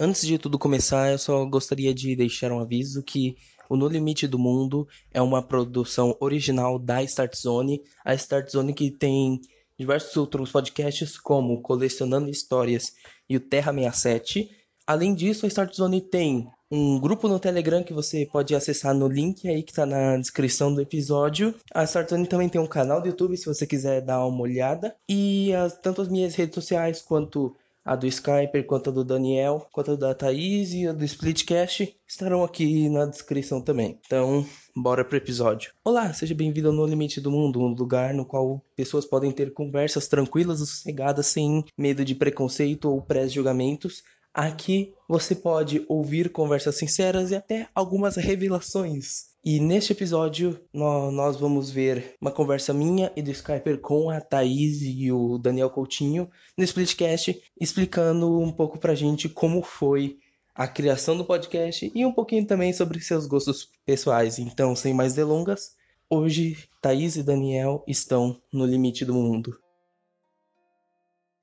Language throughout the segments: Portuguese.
Antes de tudo começar, eu só gostaria de deixar um aviso que o No Limite do Mundo é uma produção original da Start Zone, a Start Zone que tem diversos outros podcasts como Colecionando Histórias e o Terra 67. Além disso, a Start Zone tem um grupo no Telegram que você pode acessar no link aí que está na descrição do episódio. A Start Zone também tem um canal do YouTube se você quiser dar uma olhada. E as, tanto as minhas redes sociais quanto a do Skyper, quanto a do Daniel, quanto a da Thaís e a do Splitcast estarão aqui na descrição também. Então, bora pro episódio. Olá, seja bem-vindo ao No Limite do Mundo, um lugar no qual pessoas podem ter conversas tranquilas e sossegadas sem medo de preconceito ou pré-julgamentos. Aqui você pode ouvir conversas sinceras e até algumas revelações. E neste episódio nós vamos ver uma conversa minha e do Skyper com a Thaís e o Daniel Coutinho no Splitcast, explicando um pouco pra gente como foi a criação do podcast e um pouquinho também sobre seus gostos pessoais. Então, sem mais delongas, hoje Thaís e Daniel estão no limite do mundo.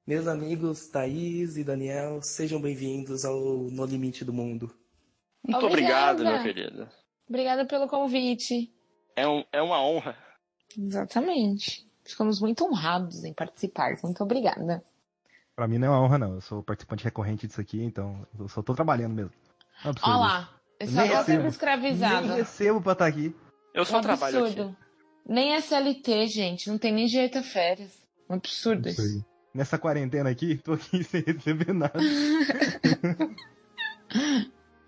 Meus amigos Thaís e Daniel, sejam bem-vindos ao No Limite do Mundo. Muito Obrigada. obrigado, meu querido. Obrigada pelo convite. É, um, é uma honra. Exatamente. Ficamos muito honrados em participar. Muito obrigada. Pra mim não é uma honra, não. Eu sou participante recorrente disso aqui, então eu só tô trabalhando mesmo. É absurdo Olha lá. Eu Nem só tô recebo. sendo isso. escravizada. Nem recebo pra estar aqui. Eu É só um trabalho absurdo. aqui. Nem SLT, gente. Não tem nem direito a férias. Um absurdo Isso isso. Nessa quarentena aqui, tô aqui sem receber nada.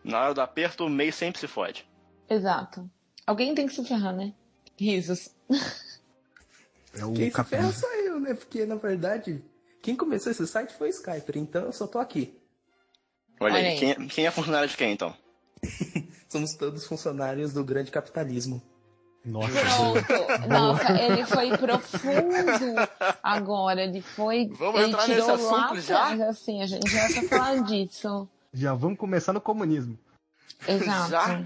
Na hora do aperto, o meio sempre se fode. Exato. Alguém tem que se ferrar, né? Risos. É o Quem se ferra sou eu, né? Porque, na verdade, quem começou esse site foi o Skyper, então eu só tô aqui. Olha, Olha aí, aí. Quem, é- quem é funcionário de quem, então? Somos todos funcionários do grande capitalismo. Nossa, Pronto. Nossa, ele foi profundo agora. Ele foi. Vamos ele entrar tirou nesse lá assunto já? atrás, Assim, a gente já tá falando disso. já vamos começar no comunismo. Exato. Já?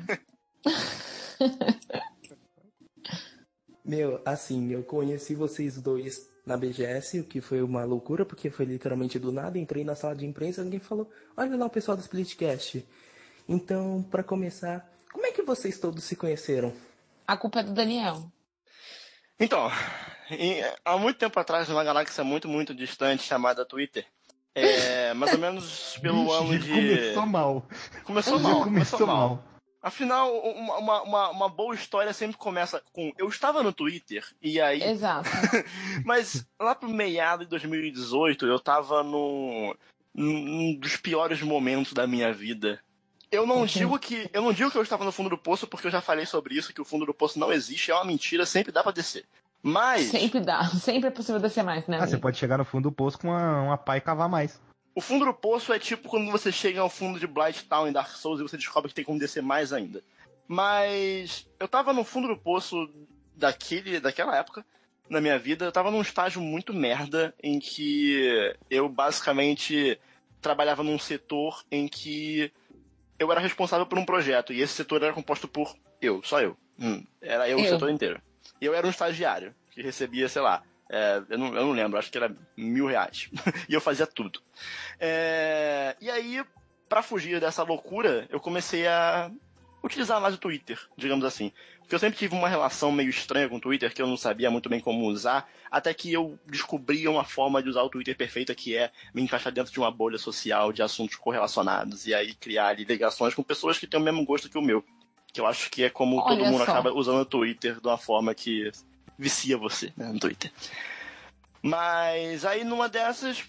Meu, assim, eu conheci vocês dois na BGS, o que foi uma loucura, porque foi literalmente do nada. Entrei na sala de imprensa e ninguém falou: Olha lá o pessoal do Splitcast. Então, pra começar, como é que vocês todos se conheceram? A culpa é do Daniel. Então, em- há muito tempo atrás, numa galáxia muito, muito distante chamada Twitter, é, mais ou menos pelo ano de. Começou mal. Começou mal, começou começou mal. mal. Afinal, uma, uma, uma, uma boa história sempre começa com. Eu estava no Twitter, e aí. Exato. Mas lá pro meado de 2018, eu tava num, num dos piores momentos da minha vida. Eu não digo que. Eu não digo que eu estava no fundo do poço, porque eu já falei sobre isso, que o fundo do poço não existe, é uma mentira, sempre dá pra descer. Mas Sempre dá. Sempre é possível descer mais, né? Ah, você pode chegar no fundo do poço com uma, uma pá e cavar mais. o fundo do poço é tipo quando você chega ao fundo de Blight Town em Dark Souls e você descobre que tem como descer mais ainda. Mas eu tava no fundo do poço daquele, daquela época na minha vida, eu tava num estágio muito merda em que eu basicamente trabalhava num setor em que eu era responsável por um projeto e esse setor era composto por eu, só eu. Hum, era eu, o Eu. setor inteiro. E eu era um estagiário que recebia, sei lá, é, eu, não, eu não lembro, acho que era mil reais. e eu fazia tudo. É, e aí, pra fugir dessa loucura, eu comecei a utilizar mais o Twitter, digamos assim. Porque eu sempre tive uma relação meio estranha com o Twitter, que eu não sabia muito bem como usar, até que eu descobri uma forma de usar o Twitter perfeita, que é me encaixar dentro de uma bolha social de assuntos correlacionados, e aí criar ali ligações com pessoas que têm o mesmo gosto que o meu. Que eu acho que é como Olha todo mundo só. acaba usando o Twitter de uma forma que vicia você, né, no Twitter. Mas aí numa dessas,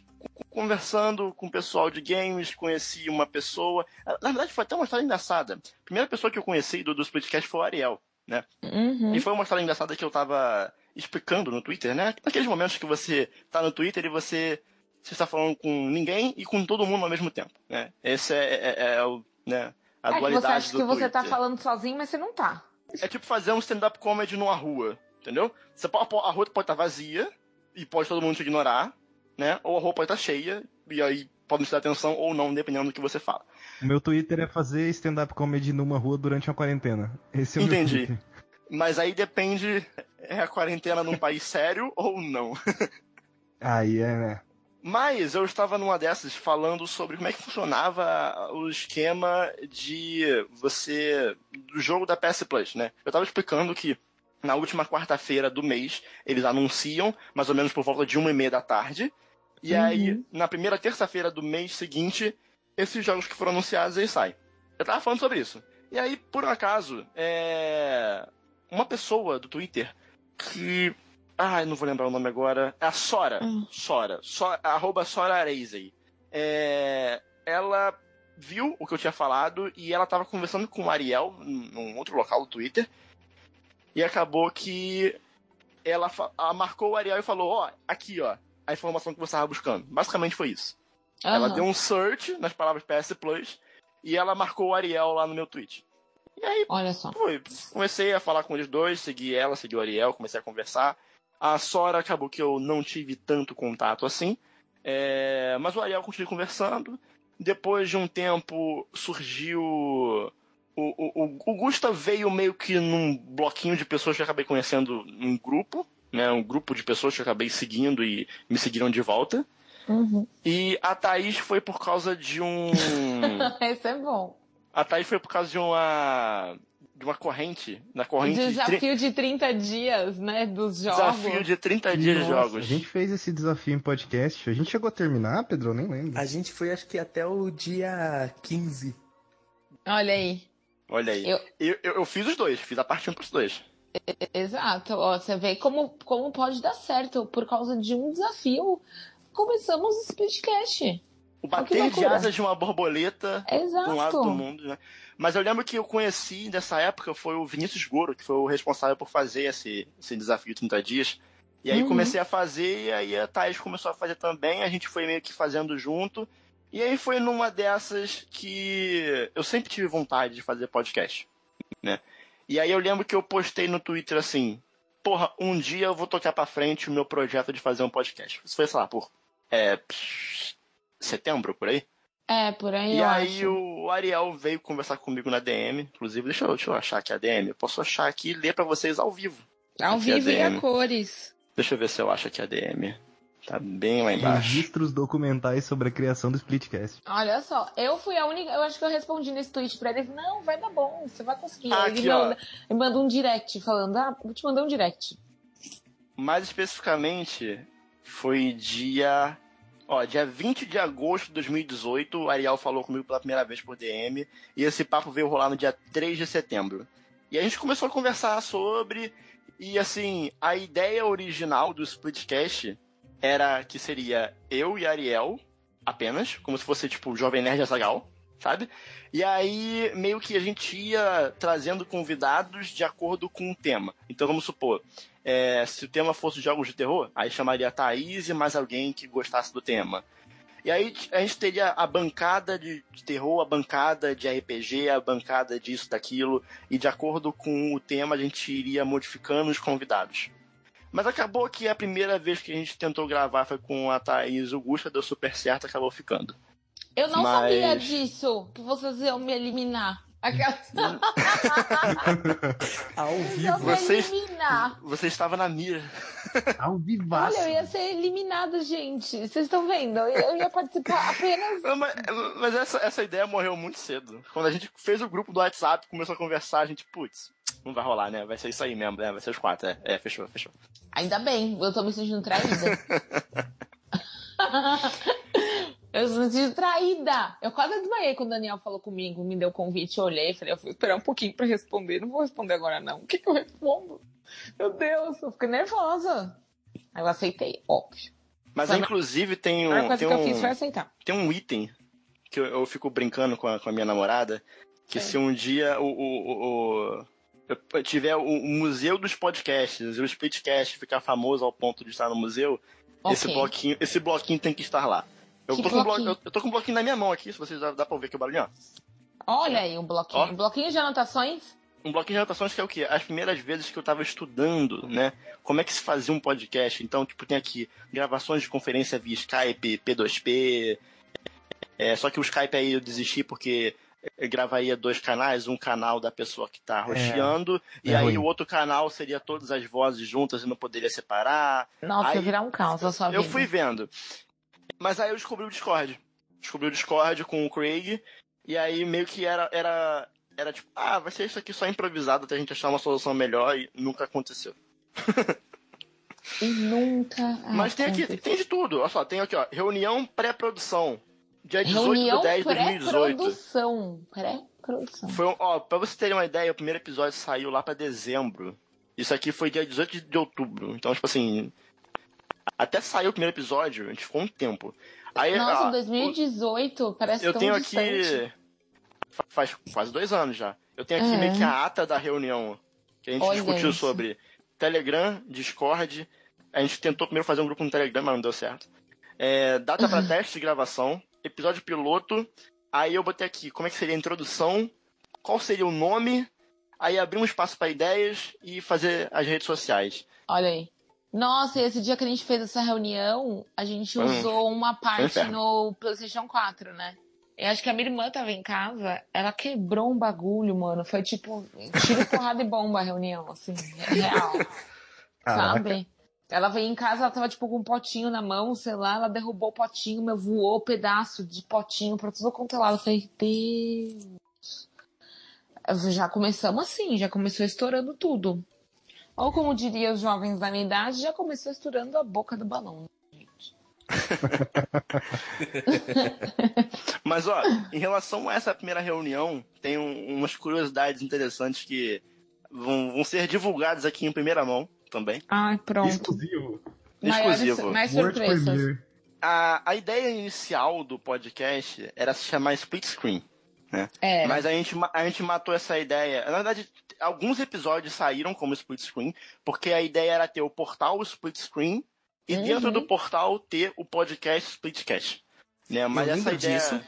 conversando com o pessoal de games, conheci uma pessoa. Na verdade, foi até uma história engraçada. A primeira pessoa que eu conheci do, do Splitcast foi o Ariel, né? Uhum. E foi uma história engraçada que eu tava explicando no Twitter, né? Naqueles momentos que você tá no Twitter e você, você está falando com ninguém e com todo mundo ao mesmo tempo, né? Esse é, é- é o, né, a É que você dualidade acha do que você Twitter. tá falando sozinho, mas você não tá. É tipo fazer um stand-up comedy numa rua, entendeu? Você pode, a rua pode estar vazia e pode todo mundo te ignorar, né? Ou a pode estar cheia e aí podem te dar atenção ou não, dependendo do que você fala. O meu Twitter é fazer stand-up comedy numa rua durante uma quarentena. Esse é o Entendi. meu. Mas aí depende, é a quarentena num país sério ou não? Aí é, né? Mas eu estava numa dessas falando sobre como é que funcionava o esquema de você. do jogo da PS Plus, né? Eu estava explicando que na última quarta-feira do mês eles anunciam, mais ou menos por volta de uma e meia da tarde. E Uhum. aí, na primeira terça-feira do mês seguinte, esses jogos que foram anunciados eles saem. Eu tava falando sobre isso. E aí, por um acaso, é. Uma pessoa do Twitter que. Ai, não vou lembrar o nome agora. É a Sora. Hum. Sora. So... Arroba Sora Areizei. É... Ela viu o que eu tinha falado e ela tava conversando com o Ariel num outro local do Twitter. E acabou que ela, ela marcou o Ariel e falou: Ó, aqui, ó, a informação que você estava buscando. Basicamente foi isso. Ela Aham. deu um search nas palavras PS Plus e ela marcou o Ariel lá no meu tweet. E aí, Olha só. foi. Comecei a falar com eles dois, segui ela, segui o Ariel, comecei a conversar. A Sora acabou que eu não tive tanto contato assim. É, mas o Ariel continuou conversando. Depois de um tempo surgiu. O, o, o, Gusta veio meio que num bloquinho de pessoas que eu acabei conhecendo num grupo. Né, um grupo de pessoas que eu acabei seguindo e me seguiram de volta. Uhum. E a Thaís foi por causa de um. Esse é bom. A Thaís foi por causa de uma. de uma corrente. Na corrente de tri- Desafio de 30 dias, né? Dos jogos. Desafio de 30 dias de Nossa, jogos. A gente fez esse desafio em podcast. A gente chegou a terminar, Pedro? Eu nem lembro. A gente foi, acho que até o dia 15. Olha aí. Olha aí. Eu- Eu... Eu, fiz os dois, fiz a parte 1 pros dois. Exato. Ó, você vê como, como pode dar certo. Por causa de um desafio, começamos o Speedcast. O bater de asas de uma borboleta Exato. um lado do mundo, né? Mas eu lembro que eu conheci nessa época foi o Vinícius Goro, que foi o responsável por fazer esse, esse desafio de 30 dias. E aí Uhum. comecei a fazer, e aí a Thaís começou a fazer também, a gente foi meio que fazendo junto. E aí foi numa dessas que eu sempre tive vontade de fazer podcast, né? E aí eu lembro que eu postei no Twitter assim, porra, um dia eu vou tocar pra frente o meu projeto de fazer um podcast. Isso foi, sei lá, por é, setembro, por aí? É, por aí E eu aí acho. o Ariel veio conversar comigo na DM. Inclusive, deixa eu, deixa eu achar aqui a DM. Eu posso achar aqui e ler pra vocês ao vivo. Ao aqui a vivo e a cores. Deixa eu ver se eu acho aqui a DM. Tá bem lá embaixo. Registros documentais sobre a criação do Splitcast. Olha só, eu fui a única. Eu acho que eu respondi nesse tweet pra ele. ele falou, Não, vai dar bom, você vai conseguir. Ah, ele, aqui, ó. manda, ele manda um direct falando: Ah, vou te mandar um direct. Mais especificamente, foi dia. Ó, dia 20 de agosto de 2018, o Ariel falou comigo pela primeira vez por DM. E esse papo veio rolar no dia 3 de setembro. E a gente começou a conversar sobre. E assim, a ideia original do Splitcast era que seria eu e Ariel apenas, como se fosse tipo Jovem Nerd Azagal, sabe? E aí meio que a gente ia trazendo convidados de acordo com o tema. Então vamos supor, é, se o tema fosse jogos de terror, aí chamaria a Thaís e mais alguém que gostasse do tema. E aí a gente teria a bancada de, de terror, a bancada de RPG, a bancada disso, daquilo, e de acordo com o tema a gente iria modificando os convidados. Mas acabou que a primeira vez que a gente tentou gravar foi com a Thaís, o Gusta deu super certo, acabou ficando. Eu não Mas- sabia disso, que vocês iam me eliminar. Ao vivo. eliminar. Você estava na mira. Ao vivaço. Olha, eu ia ser eliminada, gente. Vocês estão vendo? Eu eu ia participar apenas. Não, Mas, mas essa, essa ideia morreu muito cedo. Quando a gente fez o grupo do WhatsApp, começou a conversar, a gente, putz, não vai rolar, né? Vai ser isso aí mesmo, né? Vai ser os quatro, é, é fechou, fechou. Ainda bem, eu tô me sentindo traída. eu me sentindo traída. Eu quase desmaiei quando o Daniel falou comigo, me deu o convite, eu olhei, falei, eu vou esperar um pouquinho pra responder. Não vou responder agora, não. O que, que eu respondo? Meu Deus, eu fiquei nervosa. Aí eu aceitei, óbvio. Mas inclusive tem um, coisa tem, que eu fiz um, foi aceitar. tem um item que eu, eu fico brincando com a, com a minha namorada, que se um dia o, o, o- tiver o, o museu dos podcasts, o Splitcast ficar famoso ao ponto de estar no museu, esse Ok. bloquinho, esse bloquinho tem que estar lá. Eu tô, com um blo- bloquinho? eu, eu tô com um bloquinho na minha mão aqui, se vocês dá, dá pra ouvir aqui o barulhinho, ó. Olha aí o bloquinho. Ó. Um bloquinho de anotações? um bloquinho de anotações que é o quê? As primeiras vezes que eu tava estudando, né? Como é que se fazia um podcast. Então, tipo, tem aqui gravações de conferência via Skype, P2P. É, só que o Skype aí eu desisti porque gravaria dois canais, um canal da pessoa que tá rosteando, e é aí ruim. o outro canal seria todas as vozes juntas e não poderia separar. Nossa, Aí- ia virar um caos a sua vida. Eu fui vendo. Mas aí eu descobri o Discord. Descobri o Discord com o Craig. E aí meio que era, era, era tipo, ah, vai ser isso aqui só improvisado até a gente achar uma solução melhor e nunca aconteceu. E nunca. Mas tem aqui, tem de tudo. Olha só, tem aqui, ó, reunião pré-produção. Dia 18 Reunião de 10 de 2018. pré-produção. Pré-produção. Foi, ó, pra você terem uma ideia, o primeiro episódio saiu lá pra dezembro. Isso aqui foi dia 18 de outubro. Então, tipo assim. Até saiu o primeiro episódio, a gente ficou um tempo. Aí, Nossa, ó, 2018 parece eu tão tenho distante. aqui. fa- Faz quase dois anos já. Eu tenho aqui É. meio que a ata da reunião que a gente Olha discutiu isso. sobre Telegram, Discord. A gente tentou primeiro fazer um grupo no Telegram, mas não deu certo. É, data para teste de gravação, episódio piloto. Aí eu botei aqui como é que seria a introdução, qual seria o nome. Aí abrir um espaço para ideias e fazer as redes sociais. Olha aí. Nossa, e esse dia que a gente fez essa reunião, a gente Hum. usou uma parte no PlayStation 4, né? Eu acho que a minha irmã tava em casa, ela quebrou um bagulho, mano. Foi tipo, tiro, porrada e bomba a reunião, assim, real. Caraca. sabe? Ela veio em casa, ela tava tipo com um potinho na mão, sei lá, ela derrubou o potinho, meu, voou pedaço de potinho pra tudo quanto é lado. Eu falei, Deus. Já começamos assim, já começou estourando tudo. Ou como diria os jovens da minha idade, já começou estourando a boca do balão. Mas, ó, em relação a essa primeira reunião, tem um- umas curiosidades interessantes que vão, vão ser divulgadas aqui em primeira mão também. Ai, pronto. Exclusivo. Exclusivo. mais surpresas. A, a ideia inicial do podcast era se chamar Split Screen. É, Mas a gente, a gente matou essa ideia. Na verdade, alguns episódios saíram como Split Screen, porque a ideia era ter o portal Split Screen e Uhum. dentro do portal ter o podcast Splitcast. Né? Mas eu essa ideia. disso.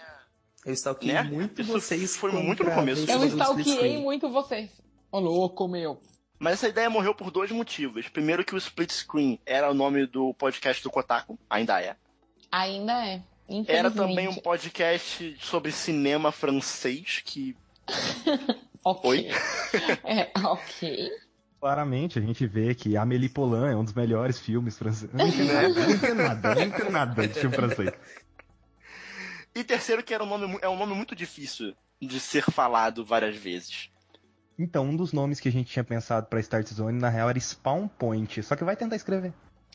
Eu stalkeei Né? muito Isso vocês. foi muito no começo. eu stalkeei muito vocês. Ô, louco, meu. Mas essa ideia morreu por dois motivos. Primeiro que o Split Screen era o nome do podcast do Kotaku, ainda é. Ainda é. Era também um podcast sobre cinema francês, que Ok. Oi? É, ok. Claramente, a gente vê que Amélie Poulain é um dos melhores filmes franceses. Não entendo nada, não entendo nada, eu não entendo nada de filme francês. E terceiro que era um nome, é um nome muito difícil de ser falado várias vezes. Então, um dos nomes que a gente tinha pensado pra Start Zone, na real, era Spawn Point. Só que vai tentar escrever.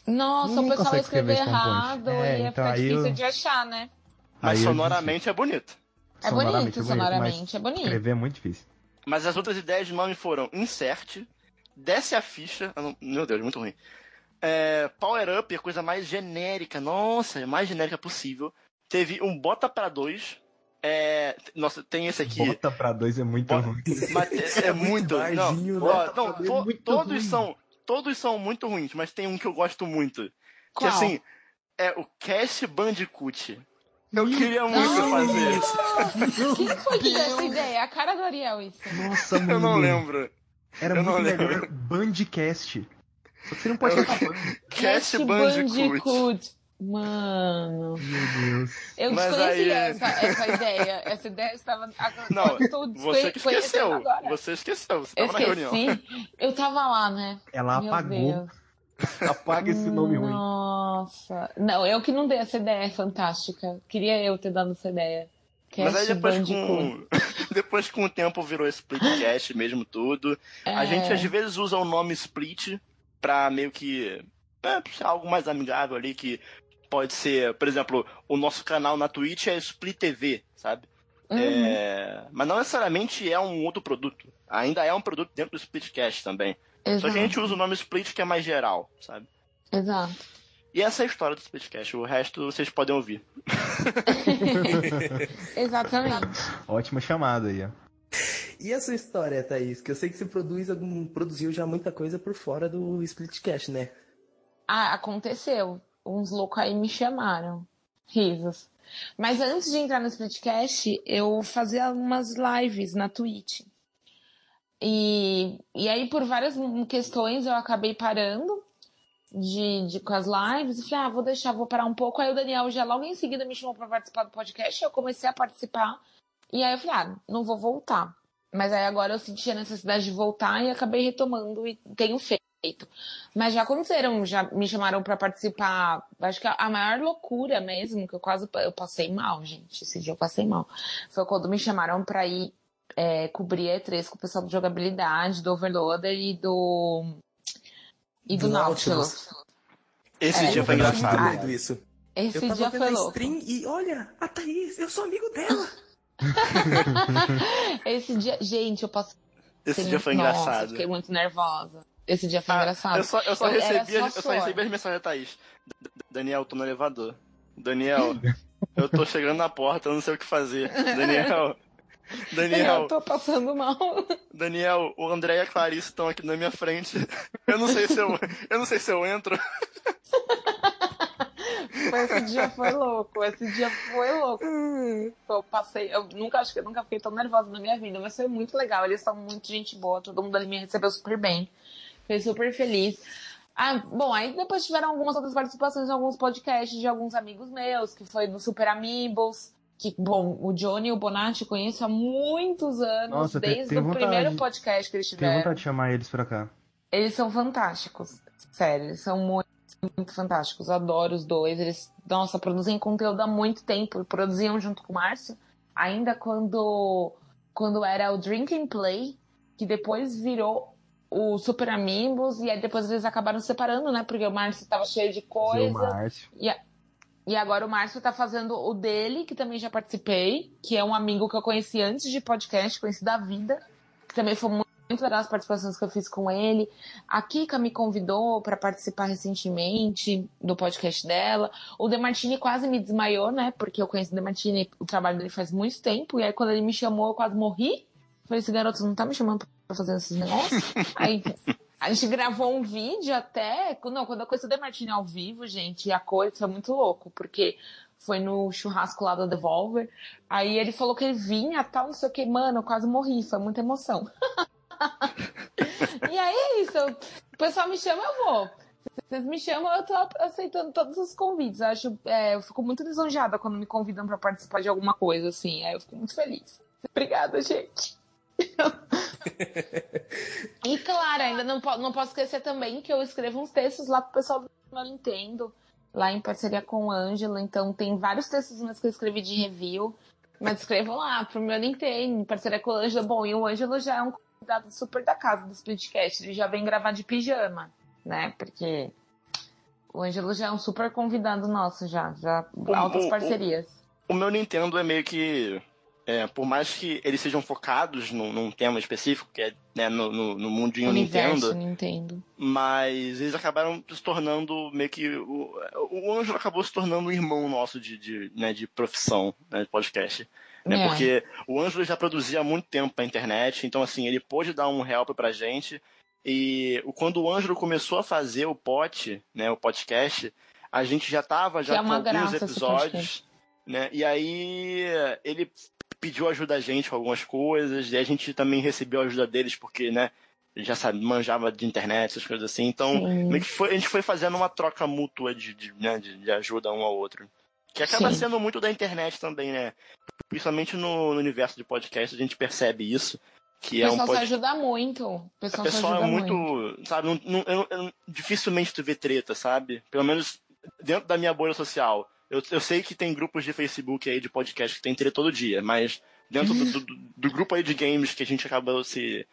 Nossa, Ninguém o pessoal consegue escreveu escrever Spawn Point. errado É, e ia então ficar aí difícil eu- de achar, né? Mas Aí sonoramente é bonito. É Sonoramente bonito, é bonito, sonoramente, mas é bonito. Escrever é muito difícil. Mas as outras ideias de nome foram Insert, Desce a Ficha. não- Meu Deus, muito ruim. É, Power Up, a coisa mais genérica. Nossa, mais genérica possível. Teve um Bota pra Dois. É, nossa, tem esse aqui. Bota pra dois é muito Bota- ruim. Mas é, é muito. barzinho, não, né? ó, não, to- é muito todos ruim. são. Todos são muito ruins, mas tem um que eu gosto muito. Que Qual? assim, é o Cash Bandicoot. Eu queria muito Não. fazer isso. Quem foi que deu essa ideia? A cara do Ariel, isso. Nossa, mano. Eu não lembro. Era eu não muito lembro. melhor que você não pode Eu- falar Band. Cash Bandicoot. Mano, Meu Deus. eu Mas desconhecia aí- essa, essa ideia. Essa ideia estava. Não, Você que esqueceu. Agora. Você esqueceu. Você Eu tava na reunião. esqueci. Eu tava lá, né? Ela Meu apagou. Deus. Apaga esse nome ruim. Nossa. Não, eu que não dei essa ideia é fantástica. Queria eu ter dado essa ideia. Mas aí Cast depois Bandicoot. com, depois com o tempo virou Splitcast mesmo tudo. A É. gente às vezes usa o nome Split pra meio que. É, algo mais amigável ali, que pode ser, por exemplo, o nosso canal na Twitch é Split TV, sabe? Uhum. É, mas não necessariamente é um outro produto. Ainda é um produto dentro do Splitcast também. Só Exato. que a gente usa o nome Split que é mais geral, sabe? Exato. E essa é a história do Splitcast. O resto vocês podem ouvir. Exatamente. Ótima chamada aí, ó. E a sua história, Thaís? Que eu sei que você produz algum, produziu já muita coisa por fora do Splitcast, né? Ah, aconteceu. Uns loucos aí me chamaram. Risos. Mas antes de entrar no Splitcast, eu fazia umas lives na Twitch. E, e aí, por várias questões, eu acabei parando de, de, com as lives. E falei, ah, vou deixar, vou parar um pouco. Aí o Daniel já logo em seguida me chamou para participar do podcast. Eu comecei a participar. E aí eu falei, ah, não vou voltar. Mas aí agora eu senti a necessidade de voltar e acabei retomando e tenho feito. Feito. Mas já aconteceram, já me chamaram pra participar. Acho que a, a maior loucura mesmo, que eu quase eu passei mal, gente. Esse dia eu passei mal. Foi quando me chamaram pra ir é, cobrir a E3 com o pessoal de jogabilidade, do Overloader e do. E do, Do Nautilus. Nautilus. Esse É, dia foi engraçado. muito doido isso. Esse Eu tava dia vendo foi a louco. stream e olha, a Thaís, eu sou amigo dela. Esse dia, gente, eu passei. Esse dia foi Nossa, engraçado. Fiquei muito nervosa. Esse dia foi Ah, engraçado. Eu só, eu só Eu- recebi, só as- eu só recebi as mensagens da Thaís. Daniel, tô no elevador. Daniel, eu tô chegando na porta, eu não sei o que fazer. Daniel, Daniel, Eu tô passando mal. Daniel, o André e a Clarice estão aqui na minha frente. Eu não sei se eu, eu não sei se eu entro. Esse dia foi louco. Esse dia foi louco. Eu passei, eu nunca acho que eu nunca fiquei tão nervosa na minha vida, mas foi muito legal. Eles são muito gente boa, todo mundo ali me recebeu super bem. Fiquei super feliz. Ah, bom, aí depois tiveram algumas outras participações em alguns podcasts de alguns amigos meus, que foi no Super Amigos. Que, bom, o Johnny e o Bonatti conheço há muitos anos, Nossa, desde tenho o vontade. primeiro podcast que eles Tenho tiveram. vontade de chamar eles pra cá. Eles são fantásticos. Sério, eles são muito, muito fantásticos. Adoro os dois. Eles, nossa, produzem conteúdo há muito tempo. Produziam junto com o Márcio. Ainda quando, quando era o Drink and Play, que depois virou o Super Amigos. E aí depois eles acabaram se separando, né? Porque o Márcio tava cheio de coisa. Márcio. E agora o Márcio tá fazendo o dele, que também já participei, que é um amigo que eu conheci antes de podcast, conheci da vida, que também foi muito, muito legal as participações que eu fiz com ele. A Kika me convidou para participar recentemente do podcast dela. O Demartini quase me desmaiou, né? Porque eu conheço o Demartini, o trabalho dele faz muito tempo, e aí quando ele me chamou, eu quase morri. Falei, esse garoto não tá me chamando pra fazer esses negócios? aí a gente gravou um vídeo até. Não, quando eu conheci o Demartini ao vivo, gente, a coisa foi muito louco, porque foi no churrasco lá da Devolver. Aí ele falou que ele vinha tal, não sei o que, mano, eu quase morri, foi muita emoção. e aí é isso, o pessoal me chama, eu vou. Vocês me chamam, eu tô aceitando todos os convites. Eu Acho, é, eu fico muito lisonjeada quando me convidam pra participar de alguma coisa, assim. Aí eu fico muito feliz. Obrigada, gente. E claro, ainda não, po- não posso esquecer também que eu escrevo uns textos lá pro pessoal do meu Nintendo, lá em parceria com o Ângelo. Então tem vários textos meus que eu escrevi de review. Mas escrevam lá pro meu Nintendo, em parceria com o Ângelo. Bom, e o Ângelo já é um convidado super da casa do Splitcast. Ele já vem gravar de pijama, né? Porque o Ângelo já é um super convidado nosso, já. Já altas o- o- parcerias. O meu Nintendo é meio que. É, por mais que eles sejam focados num, num tema específico, que é né, no, no, no mundinho Universo Nintendo, Nintendo. mas eles acabaram se tornando meio que. O, o Ângelo acabou se tornando um irmão nosso de, de, né, de profissão, né, de podcast. Né, É. Porque o Ângelo já produzia há muito tempo pra internet, então assim, ele pôde dar um help pra gente. E quando o Ângelo começou a fazer o pod, né, o podcast, a gente já tava já Que é com uma alguns episódios, né? E aí ele pediu ajuda a gente com algumas coisas, e a gente também recebeu a ajuda deles porque, né, ele já sabe, manjava de internet, essas coisas assim. Então, Sim. meio que foi- a gente foi fazendo uma troca mútua de, de, né, de, de ajuda um ao outro. Que acaba Sim. sendo muito da internet também, né? Principalmente no, no universo de podcast, a gente percebe isso. Que O é um pessoal se ajuda muito. O pessoal, pessoal ajuda é muito, sabe, não, não- eu- eu- dificilmente tu vê treta, sabe? Pelo menos dentro da minha bolha social. Eu, eu sei que tem grupos de Facebook aí de podcast que tem treta todo dia, mas dentro do, do- do grupo aí de games que a gente acabou se,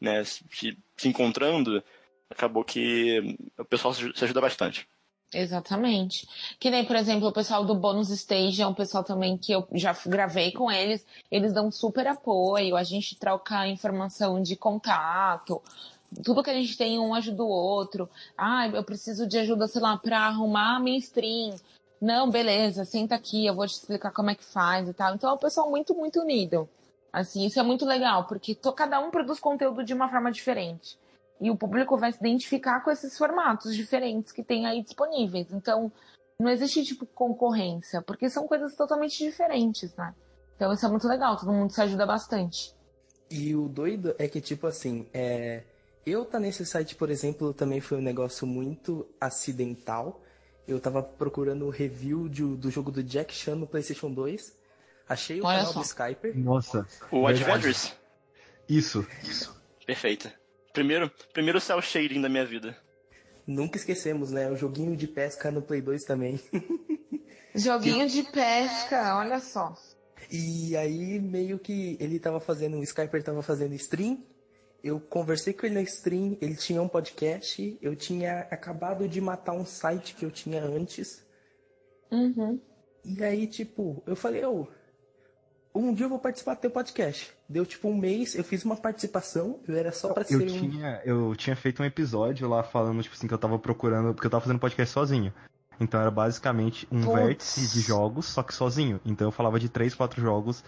né, se, se encontrando, acabou que o pessoal se ajuda bastante. Exatamente. Que nem, por exemplo, o pessoal do Bônus Stage é um pessoal também que eu já gravei com eles. Eles dão super apoio, a gente troca informação de contato. Tudo que a gente tem, um ajuda o outro. Ah, eu preciso de ajuda, sei lá, pra arrumar a minha stream. Não, beleza, senta aqui, eu vou te explicar como é que faz e tal. Então é um pessoal muito, muito unido. Assim, isso é muito legal, porque to- cada um produz conteúdo de uma forma diferente. E o público vai se identificar com esses formatos diferentes que tem aí disponíveis. Então, não existe, tipo, concorrência, porque são coisas totalmente diferentes, né? Então, isso é muito legal, todo mundo se ajuda bastante. E o doido é que, tipo assim, é... eu tá nesse site, por exemplo, também foi um negócio muito acidental. Eu tava procurando o review de- do jogo do Jack Chan no PlayStation 2. Achei o Olha canal só. do Skyper. Nossa. O. Adventures, Isso. perfeito. Primeiro, primeiro cel shading da minha vida. Nunca esquecemos, né? O joguinho de pesca no Play 2 também. Joguinho de pesca, olha só. E aí, meio que ele tava fazendo, o Skyper tava fazendo stream. Eu conversei com ele na stream, ele tinha um podcast. Eu tinha acabado de matar um site que eu tinha antes. Uhum. E aí, tipo, eu falei, ô, um dia eu vou participar do teu podcast. Deu tipo um mês, eu fiz uma participação, eu era só pra Eu ser um. tinha, eu tinha feito um episódio lá falando, tipo assim, que eu tava procurando, porque eu tava fazendo podcast sozinho. Então era basicamente um Putz. vértice de jogos, só que sozinho. Então eu falava de três, quatro jogos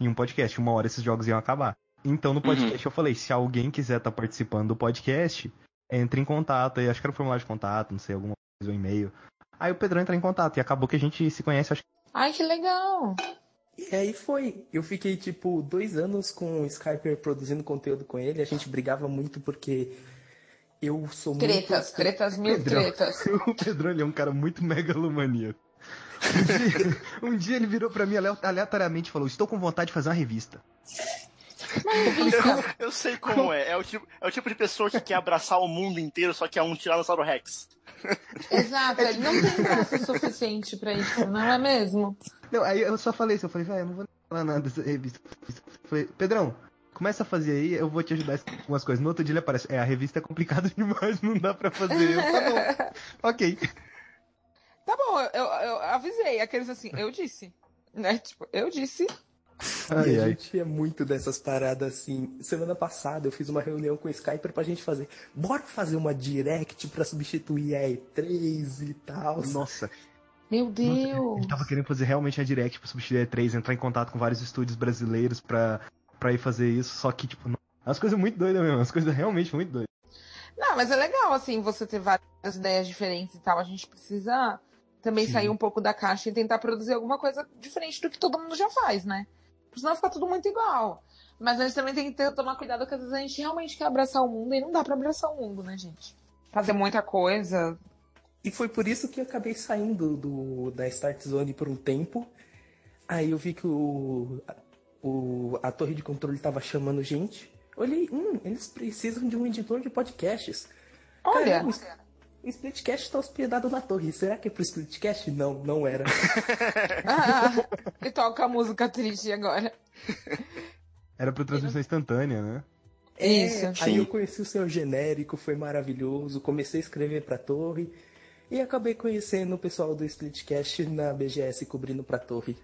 em um podcast. Uma hora esses jogos iam acabar. Então no podcast eu falei, se alguém quiser estar participando do podcast, entre em contato. Aí acho que era um formulário de contato, não sei, alguma coisa, um e-mail. Aí o Pedrão entra em contato e acabou que a gente se conhece, acho que Ai, que legal. E aí foi. Eu fiquei, tipo, dois anos com o Skyper produzindo conteúdo com ele. A gente brigava muito porque eu sou Tretas, muito. tretas, mil Pedrão. tretas. O Pedrão ele é um cara muito megalomaníaco. Um dia, um dia ele virou pra mim ale- aleatoriamente e falou: Estou com vontade de fazer uma revista. Eu sei como é. É o, tipo, é o tipo de pessoa que quer abraçar o mundo inteiro, só que é um Tiranossauro Rex. Exato, ele não tem braço suficiente pra isso, não é mesmo? Não, aí eu só falei isso, eu falei, velho, eu não vou falar nada dessa revista. Eu falei, Pedrão, começa a fazer aí, eu vou te ajudar com algumas coisas. No outro dia ele aparece, é, a revista é complicada demais, não dá pra fazer. Eu, tá bom. ok. Tá bom, eu, eu avisei, aqueles assim, eu disse. Né? Tipo, eu disse. E Ai, a ai. gente é muito dessas paradas assim. Semana passada eu fiz uma reunião com o Skyper pra gente fazer. Bora fazer uma direct pra substituir a E3 e tal. Nossa, Meu nossa, Deus. ele tava querendo fazer realmente a direct pra substituir a E3, entrar em contato com vários estúdios brasileiros pra, pra ir fazer isso, só que, tipo, é umas coisas muito doidas mesmo, umas coisas realmente muito doidas. Não, mas é legal, assim, você ter várias ideias diferentes e tal. A gente precisa também Sim. sair um pouco da caixa e tentar produzir alguma coisa diferente do que todo mundo já faz, né? Porque senão fica tudo muito igual. Mas a gente também tem que ter, tomar cuidado, porque às vezes a gente realmente quer abraçar o mundo e não dá pra abraçar o mundo, né, gente? Fazer muita coisa. E foi por isso que eu acabei saindo do, da Start Zone por um tempo. Aí eu vi que o, o, a torre de controle tava chamando gente. Olhei, hum, eles precisam de um editor de podcasts. Olha, Caramba, o Splitcast tá hospedado na torre. Será que é pro Splitcast? Não, não era. ah, e toca a música triste agora. Era pra transmissão instantânea, né? Isso. É, aí Sim. eu conheci o seu genérico, foi maravilhoso. Comecei a escrever pra torre. E acabei conhecendo o pessoal do Splitcast na BGS cobrindo pra torre.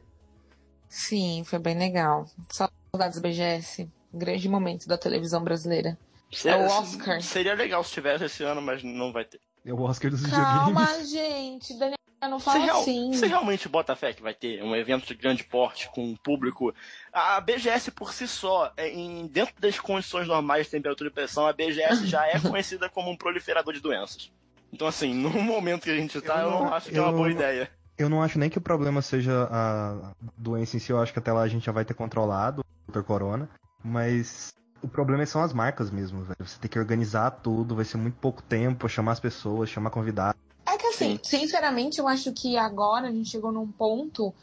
Sim, foi bem legal. Saudades BGS. Grande momento da televisão brasileira. É o Oscar. Seria legal se tivesse esse ano, mas não vai ter. É o Oscar dos videogames. Calma, gente. Daniel, não Você, fala real- assim. você realmente bota fé que vai ter um evento de grande porte com um público? A BGS por si só, é, em, dentro das condições normais de temperatura e pressão, a BGS já é conhecida como um proliferador de doenças. Então, assim, no momento que a gente tá, eu, Eu não acho que é uma eu- boa ideia. Eu não acho nem que o problema seja a doença em si, eu acho que até lá a gente já vai ter controlado o Dr. Corona, mas o problema são as marcas mesmo, velho. Você tem que organizar tudo, vai ser muito pouco tempo, chamar as pessoas, chamar convidados. É que assim, sinceramente, eu acho que agora a gente chegou num ponto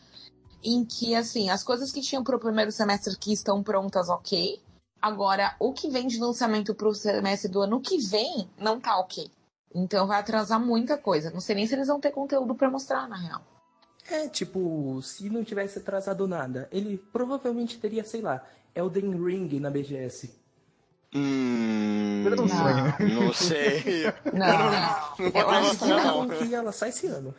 em que, assim, as coisas que tinham pro primeiro semestre que estão prontas, ok. Agora, o que vem de lançamento pro semestre do ano que vem, não tá ok. Então vai atrasar muita coisa. Não sei nem se eles vão ter conteúdo pra mostrar, na real. É, tipo, se não tivesse atrasado nada, ele provavelmente teria, sei lá, Elden Ring na BGS. Hum, Era um sonho. não sei. Não, Não vou eu acho que não, não. não. que ela sai esse ano.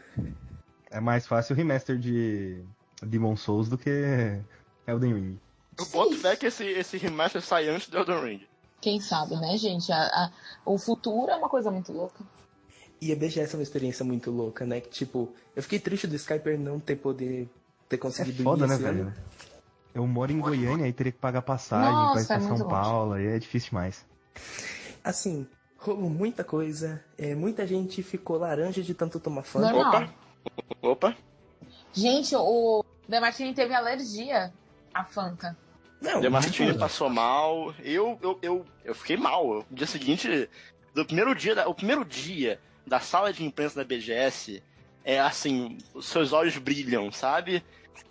É mais fácil o remaster de Demon Souls do que Elden Ring. Eu boto fé que esse, esse remaster sai antes do Elden Ring. Quem sabe, né, gente? A- a- o futuro é uma coisa muito louca. E a BGS é uma experiência muito louca, né? Que, tipo, eu fiquei triste do Skyper não ter poder ter É conseguido foda, ir né, ano. Eu moro em Goiânia e teria que pagar passagem Nossa, pra ir pra é São longe. Paulo, aí é difícil demais. Assim, rolou muita coisa. é, muita gente ficou laranja de tanto tomar fã. Normal. Opa. Opa. Gente, o Demartini teve alergia à Fanta. Não, Demartini passou mal. Eu, eu, eu, eu fiquei mal. No dia seguinte, do primeiro dia, da, o primeiro dia da sala de imprensa da BGS, é assim, os seus olhos brilham, sabe?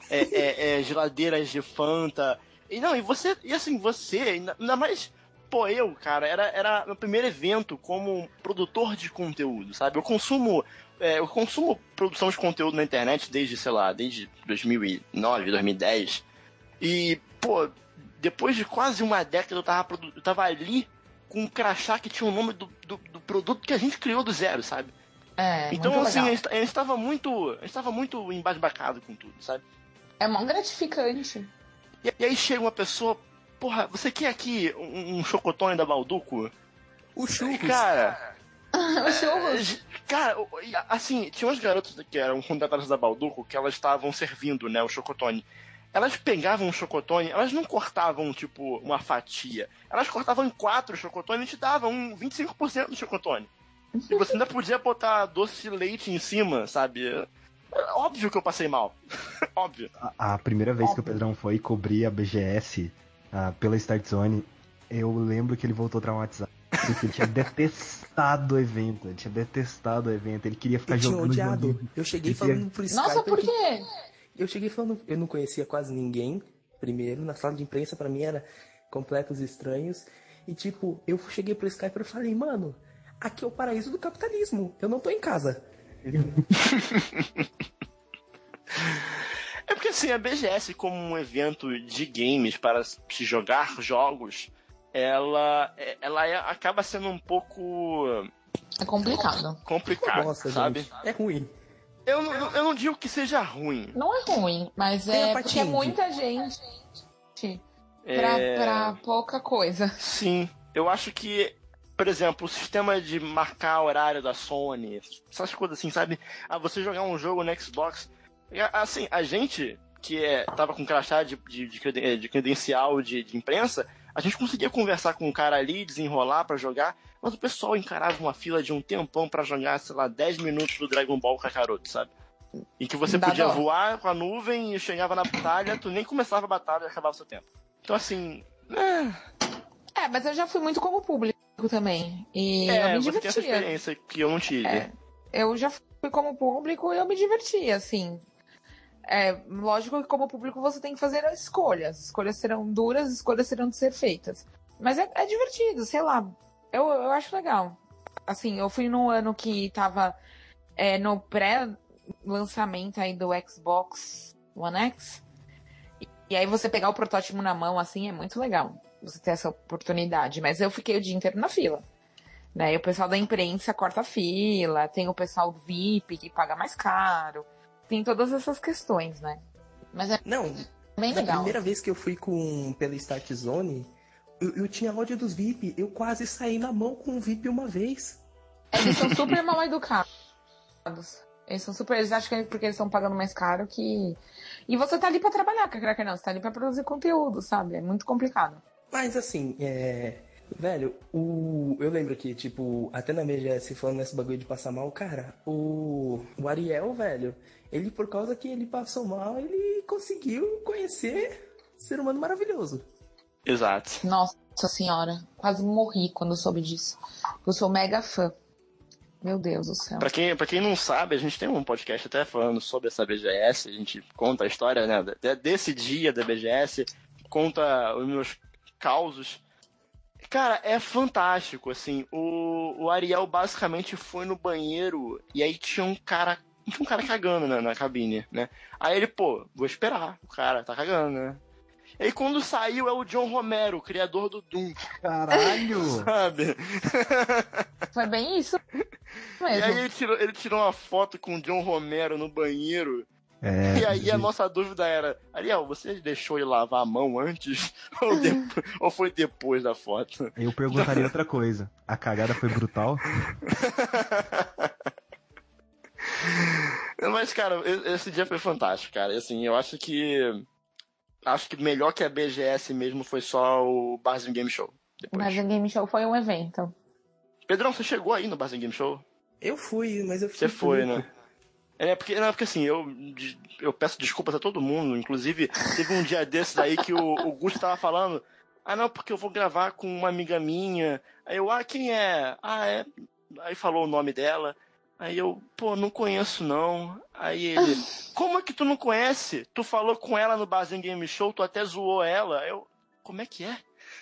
É, é- é geladeiras de Fanta. E não, e você, e assim, você, ainda, mais pô, eu, cara, era, era meu primeiro evento como produtor de conteúdo, sabe? Eu consumo. É, eu consumo produção de conteúdo na internet desde, sei lá, desde 2009, 2010. E, pô, depois de quase uma década eu tava, eu tava ali com um crachá que tinha o nome do, do, do produto que a gente criou do zero, sabe? É, então, assim, a legal. gente, a gente tava muito. A gente tava muito embasbacado com tudo, sabe? É mó gratificante. E, e aí chega uma pessoa, porra, você quer aqui um, um chocotone da Balduco? O churros. Cara, Os churros. cara, o- e, assim, tinha umas garotas que eram contratadas da Balduco que elas estavam servindo, né, o chocotone. Elas pegavam o chocotone, elas não cortavam, tipo, uma fatia. Elas cortavam em quatro chocotones e te davam um 25% do chocotone. E você ainda podia botar doce de leite em cima, sabe? Óbvio que eu passei mal. Óbvio. A, a primeira vez que o Óbvio. Pedrão foi cobrir a BGS ah, pela Start Zone, eu lembro que ele voltou traumatizado. Porque ele tinha detestado o evento. Ele tinha detestado o evento. Ele queria ficar Eu tinha jogando odiado. joguinho. Eu cheguei Ele falando pro Skype. Nossa, por quê? Eu cheguei falando, eu não conhecia quase ninguém. Primeiro, na sala de imprensa, pra mim era completos estranhos. E tipo, eu cheguei pro Skype e falei, mano, aqui é o paraíso do capitalismo. Eu não tô em casa. É porque assim, a BGS como um evento de games para se jogar jogos, ela, ela é- acaba sendo um pouco É complicado. complicada, Nossa, sabe? gente. É ruim. Eu, não- eu não digo que seja ruim. Não é ruim, mas Tem é porque é indie. muita gente pra, É, pra pouca coisa. Sim, eu acho que, por exemplo, o sistema de marcar horário da Sony, essas coisas assim, sabe? Ah, você jogar um jogo no Xbox. e, Assim, a gente que é, tava com crachá de, de, de de credencial de, de imprensa, a gente conseguia conversar com o cara ali, desenrolar pra jogar, mas o pessoal encarava uma fila de um tempão pra jogar, sei lá, 10 minutos do Dragon Ball Kakaroto, sabe? E que você Dá podia dó. voar com a nuvem e chegava na batalha, tu nem começava a batalha e acabava o seu tempo. Então assim, é, É, mas eu já fui muito como público também. E É, eu me você tem essa divertia. experiência que eu não tive. É. Eu já fui como público e eu me diverti, assim. É, lógico que como público você tem que fazer as escolhas. As escolhas serão duras, as escolhas serão de ser feitas. Mas é, é divertido, sei lá. Eu, eu acho legal. Assim, eu fui no ano que tava é, no pré-lançamento aí do Xbox One X. E, e aí você pegar o protótipo na mão, assim, é muito legal. Você ter essa oportunidade. Mas eu fiquei o dia inteiro na fila. Né? E o pessoal da imprensa corta a fila, tem o pessoal VIP que paga mais caro, tem todas essas questões, né? Mas é Não, bem legal. primeira vez que eu fui com pela Start Zone, eu, eu tinha ódio dos VIP. Eu quase saí na mão com o VIP uma vez. Eles são super mal educados. Eles são super. Eles acham que é porque eles estão pagando mais caro que. E você tá ali pra trabalhar, Cracker, não. Você tá ali pra produzir conteúdo, sabe? É muito complicado. Mas assim, é. Velho, o. Eu lembro que, tipo, até na BGS falando nesse bagulho de passar mal, cara, o. O Ariel, velho, ele, por causa que ele passou mal, ele conseguiu conhecer ser humano maravilhoso. Exato. Nossa senhora, quase morri quando soube disso. Eu sou mega fã. Meu Deus do céu. Pra quem, pra quem não sabe, a gente tem um podcast até falando sobre essa BGS. A gente conta a história né, de- desse dia da BGS, conta os meus causos. Cara, é fantástico, assim. O, o Ariel basicamente foi no banheiro e aí tinha um cara. Tinha um cara cagando na, na cabine, né? Aí ele, pô, vou esperar. O cara tá cagando, né? E aí quando saiu é o John Romero, o criador do Doom, Caralho! sabe? Foi bem isso E mesmo. aí ele tirou, ele tirou uma foto com o John Romero no banheiro. É, e aí a nossa dúvida era, Ariel, você deixou ele lavar a mão antes ou, depo- ou foi depois da foto? eu perguntaria outra coisa. A cagada foi brutal? Mas, cara, esse dia foi fantástico, cara. E, assim, eu acho que. Acho que melhor que a BGS mesmo foi só o Barzinho Game Show. Depois. O Game Show foi um evento. Pedrão, você chegou aí no Barzinho Game Show? Eu fui, mas eu Você fiquei foi, né? É porque, não, porque assim, eu, eu peço desculpas a todo mundo. Inclusive, teve um dia desses aí que o, o Gusto tava falando. Ah, não, porque eu vou gravar com uma amiga minha. Aí eu, ah, quem é? Ah, é. Aí falou o nome dela. Aí eu, pô, não conheço não. Aí ele, como é que tu não conhece? Tu falou com ela no Barzinho Game Show, tu até zoou ela. Aí Eu, como é que é?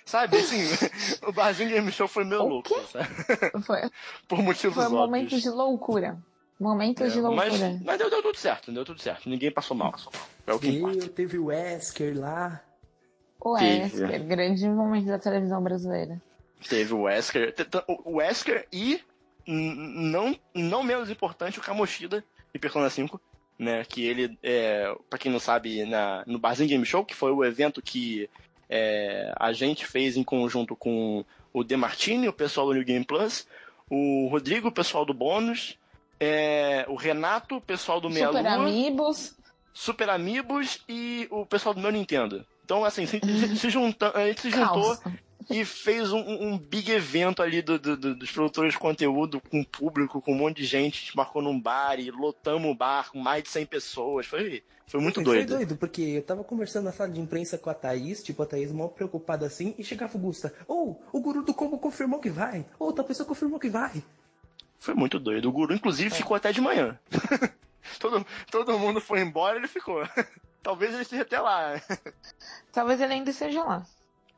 Sabe, assim, o Barzinho Game Show foi O louco, quê? sabe? Foi, Por motivos foi óbvios. momentos de loucura. Momentos de É, loucura. mas, mas deu, deu tudo certo, deu tudo certo. Ninguém passou mal. É o que importa. Veio, teve o Wesker lá. O Teve. Wesker, grande momento da televisão brasileira. Teve o Wesker. O Wesker e, não, não menos importante, o Kamoshida de Persona 5. Né, que ele, é, pra quem não sabe, na, no Barzinho Game Show, que foi o evento que é, a gente fez em conjunto com o Demartini, o pessoal do New Game Plus, o Rodrigo, o pessoal do Bônus, é, o Renato, o pessoal do Meia Super Lua, Amigos. Super Amigos e o pessoal do meu Nintendo. Então, assim, se, se, se junta- a gente se juntou Caos. e fez um, um big evento ali do, do- do- dos produtores de conteúdo com o público, com um monte de gente. A gente marcou num bar e lotamos o bar com mais de 100 pessoas. Foi, foi muito Foi doido. doido, porque eu tava conversando na sala de imprensa com a Thaís, tipo, a Thaís mal preocupada assim, e chegava o Gusta. Ou, o guru do combo confirmou que vai. Ou, outra pessoa confirmou que vai. Foi muito doido. O guru, inclusive, ficou até de manhã. todo, todo mundo foi embora ele ficou. Talvez ele esteja até lá. Talvez ele ainda esteja lá.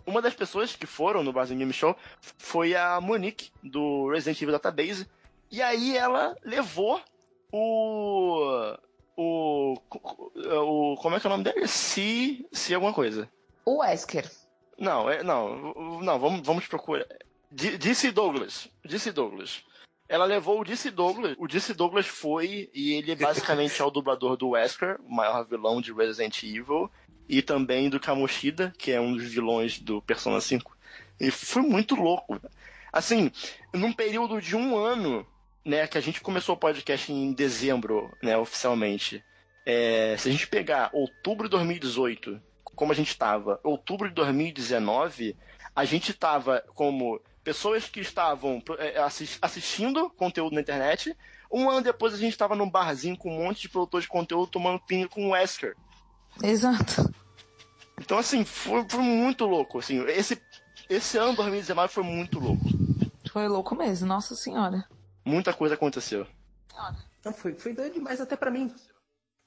Uma das pessoas que foram no Barzinho Game Show foi a Monique, do Resident Evil Database. E aí ela levou o. O. o como é que é o nome dele? Se. Se alguma coisa. O Wesker. Não, é, não, não, vamos, vamos procurar. D- Disse Douglas. Disse Douglas. Ela levou o Disse Douglas. O Disse Douglas foi, e ele basicamente é o dublador do Wesker, o maior vilão de Resident Evil, e também do Kamoshida, que é um dos vilões do Persona 5. E foi muito louco. Assim, num período de um ano, né, que a gente começou o podcast em dezembro, né, oficialmente. É, se a gente pegar outubro de 2018, como a gente estava, outubro de 2019, a gente estava como pessoas que estavam é, assis- assistindo conteúdo na internet. Um ano depois a gente estava num barzinho com um monte de produtores de conteúdo tomando pinga com o Wesker. Exato. Então, assim, foi, foi muito louco. Assim, esse, esse ano 2019 foi muito louco. Foi louco mesmo, nossa senhora. Muita coisa aconteceu. Não, foi, foi doido demais até pra mim.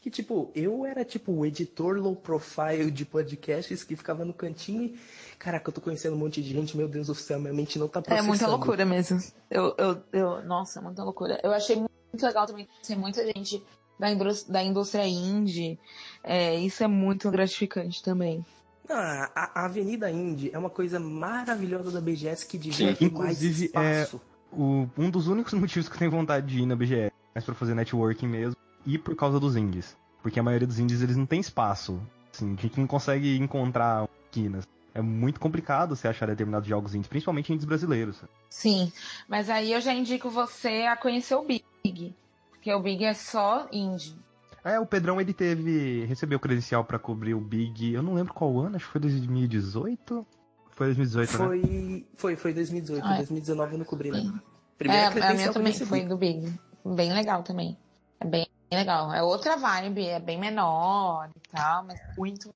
Que, tipo, eu era, tipo, o editor low profile de podcasts que ficava no cantinho e... Caraca, eu tô conhecendo um monte de gente, meu Deus do céu, minha mente não tá É processando. muita loucura mesmo. Eu, eu, eu, nossa, é muita loucura. Eu achei muito legal também conhecer muita gente da, indús- da indústria indie. É, isso é muito gratificante também. Não, a, a Avenida Indy é uma coisa maravilhosa da BGS que devia ter mais Inclusive, é- espaço. O- um dos únicos motivos que eu tenho vontade de ir na BGS é pra fazer networking mesmo e por causa dos indies. Porque a maioria dos indies eles não tem espaço. Assim, a gente não consegue encontrar esquinas. É muito complicado você achar determinados jogos indies, principalmente indies brasileiros. Sim, mas aí eu já indico você a conhecer o Big. Porque o Big é só indie. É, o Pedrão ele teve. recebeu credencial pra cobrir o Big. Eu não lembro qual ano, acho que foi 2018. Foi 2018, né? Foi, foi, foi 2018, Ah, é. 2019 eu não cobri, né? É, Primeira a minha credencial que eu também foi do Big. Bem legal também. É bem legal. É outra vibe, é bem menor e tal, mas muito.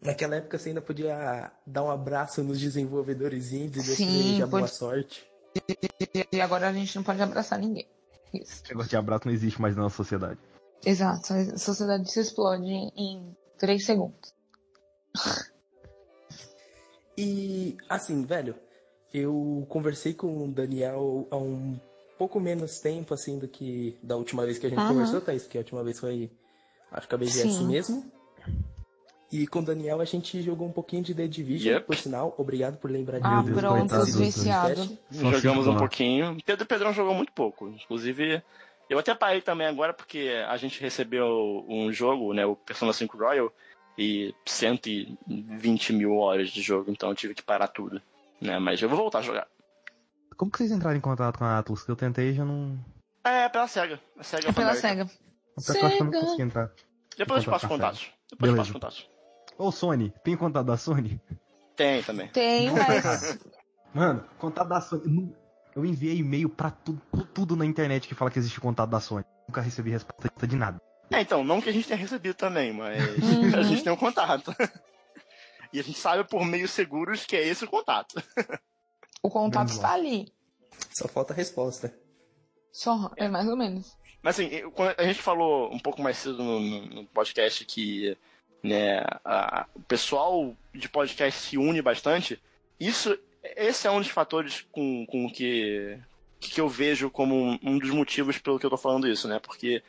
Naquela época você ainda podia dar um abraço nos desenvolvedores indies e Sim, desejar boa pode- sorte. E agora a gente não pode abraçar ninguém. Isso. Esse negócio de abraço não existe mais na nossa sociedade. Exato. A sociedade se explode em, em três segundos. E assim, velho, eu conversei com o Daniel há um pouco menos tempo assim do que da última vez que a gente Aham. conversou, Thaís, porque a última vez foi acho que a BGS Sim. mesmo. E com o Daniel a gente jogou um pouquinho de The Division, Yep. por sinal. Obrigado por lembrar de Ah, mim. Deus, pronto, coitado os do- do viciados. podcast. Só Jogamos um pouquinho. Pedro Pedrão jogou muito pouco. Inclusive, eu até parei também agora porque a gente recebeu um jogo, né? O Persona 5 Royal, e 120 mil horas de jogo, então eu tive que parar tudo. Né? Mas eu vou voltar a jogar. Como que vocês entraram em contato com a Atlas? Que eu tentei e já não. É, pela SEGA. A SEGA É pela America. SEGA. Até que eu não Sega. consegui entrar. Depois eu te passo contatos. Depois eu te Beleza. passo contatos. Ô, Sony, tem contato da Sony? Tem também. Tem, mas. Mano, contato da Sony. Eu enviei e-mail pra tudo, tudo na internet que fala que existe contato da Sony. Nunca recebi resposta de nada. É, então, não que a gente tenha recebido também, mas Uhum. a gente tem um contato. e a gente sabe por meios seguros que é esse o contato. O contato está ali. Só falta a resposta. Só, é mais ou menos. Mas assim, a gente falou um pouco mais cedo no, no- no podcast que né, a- o pessoal de podcast se une bastante. isso, esse é um dos fatores com, com que, que eu vejo como um, um dos motivos pelo que eu tô falando isso, né? Porque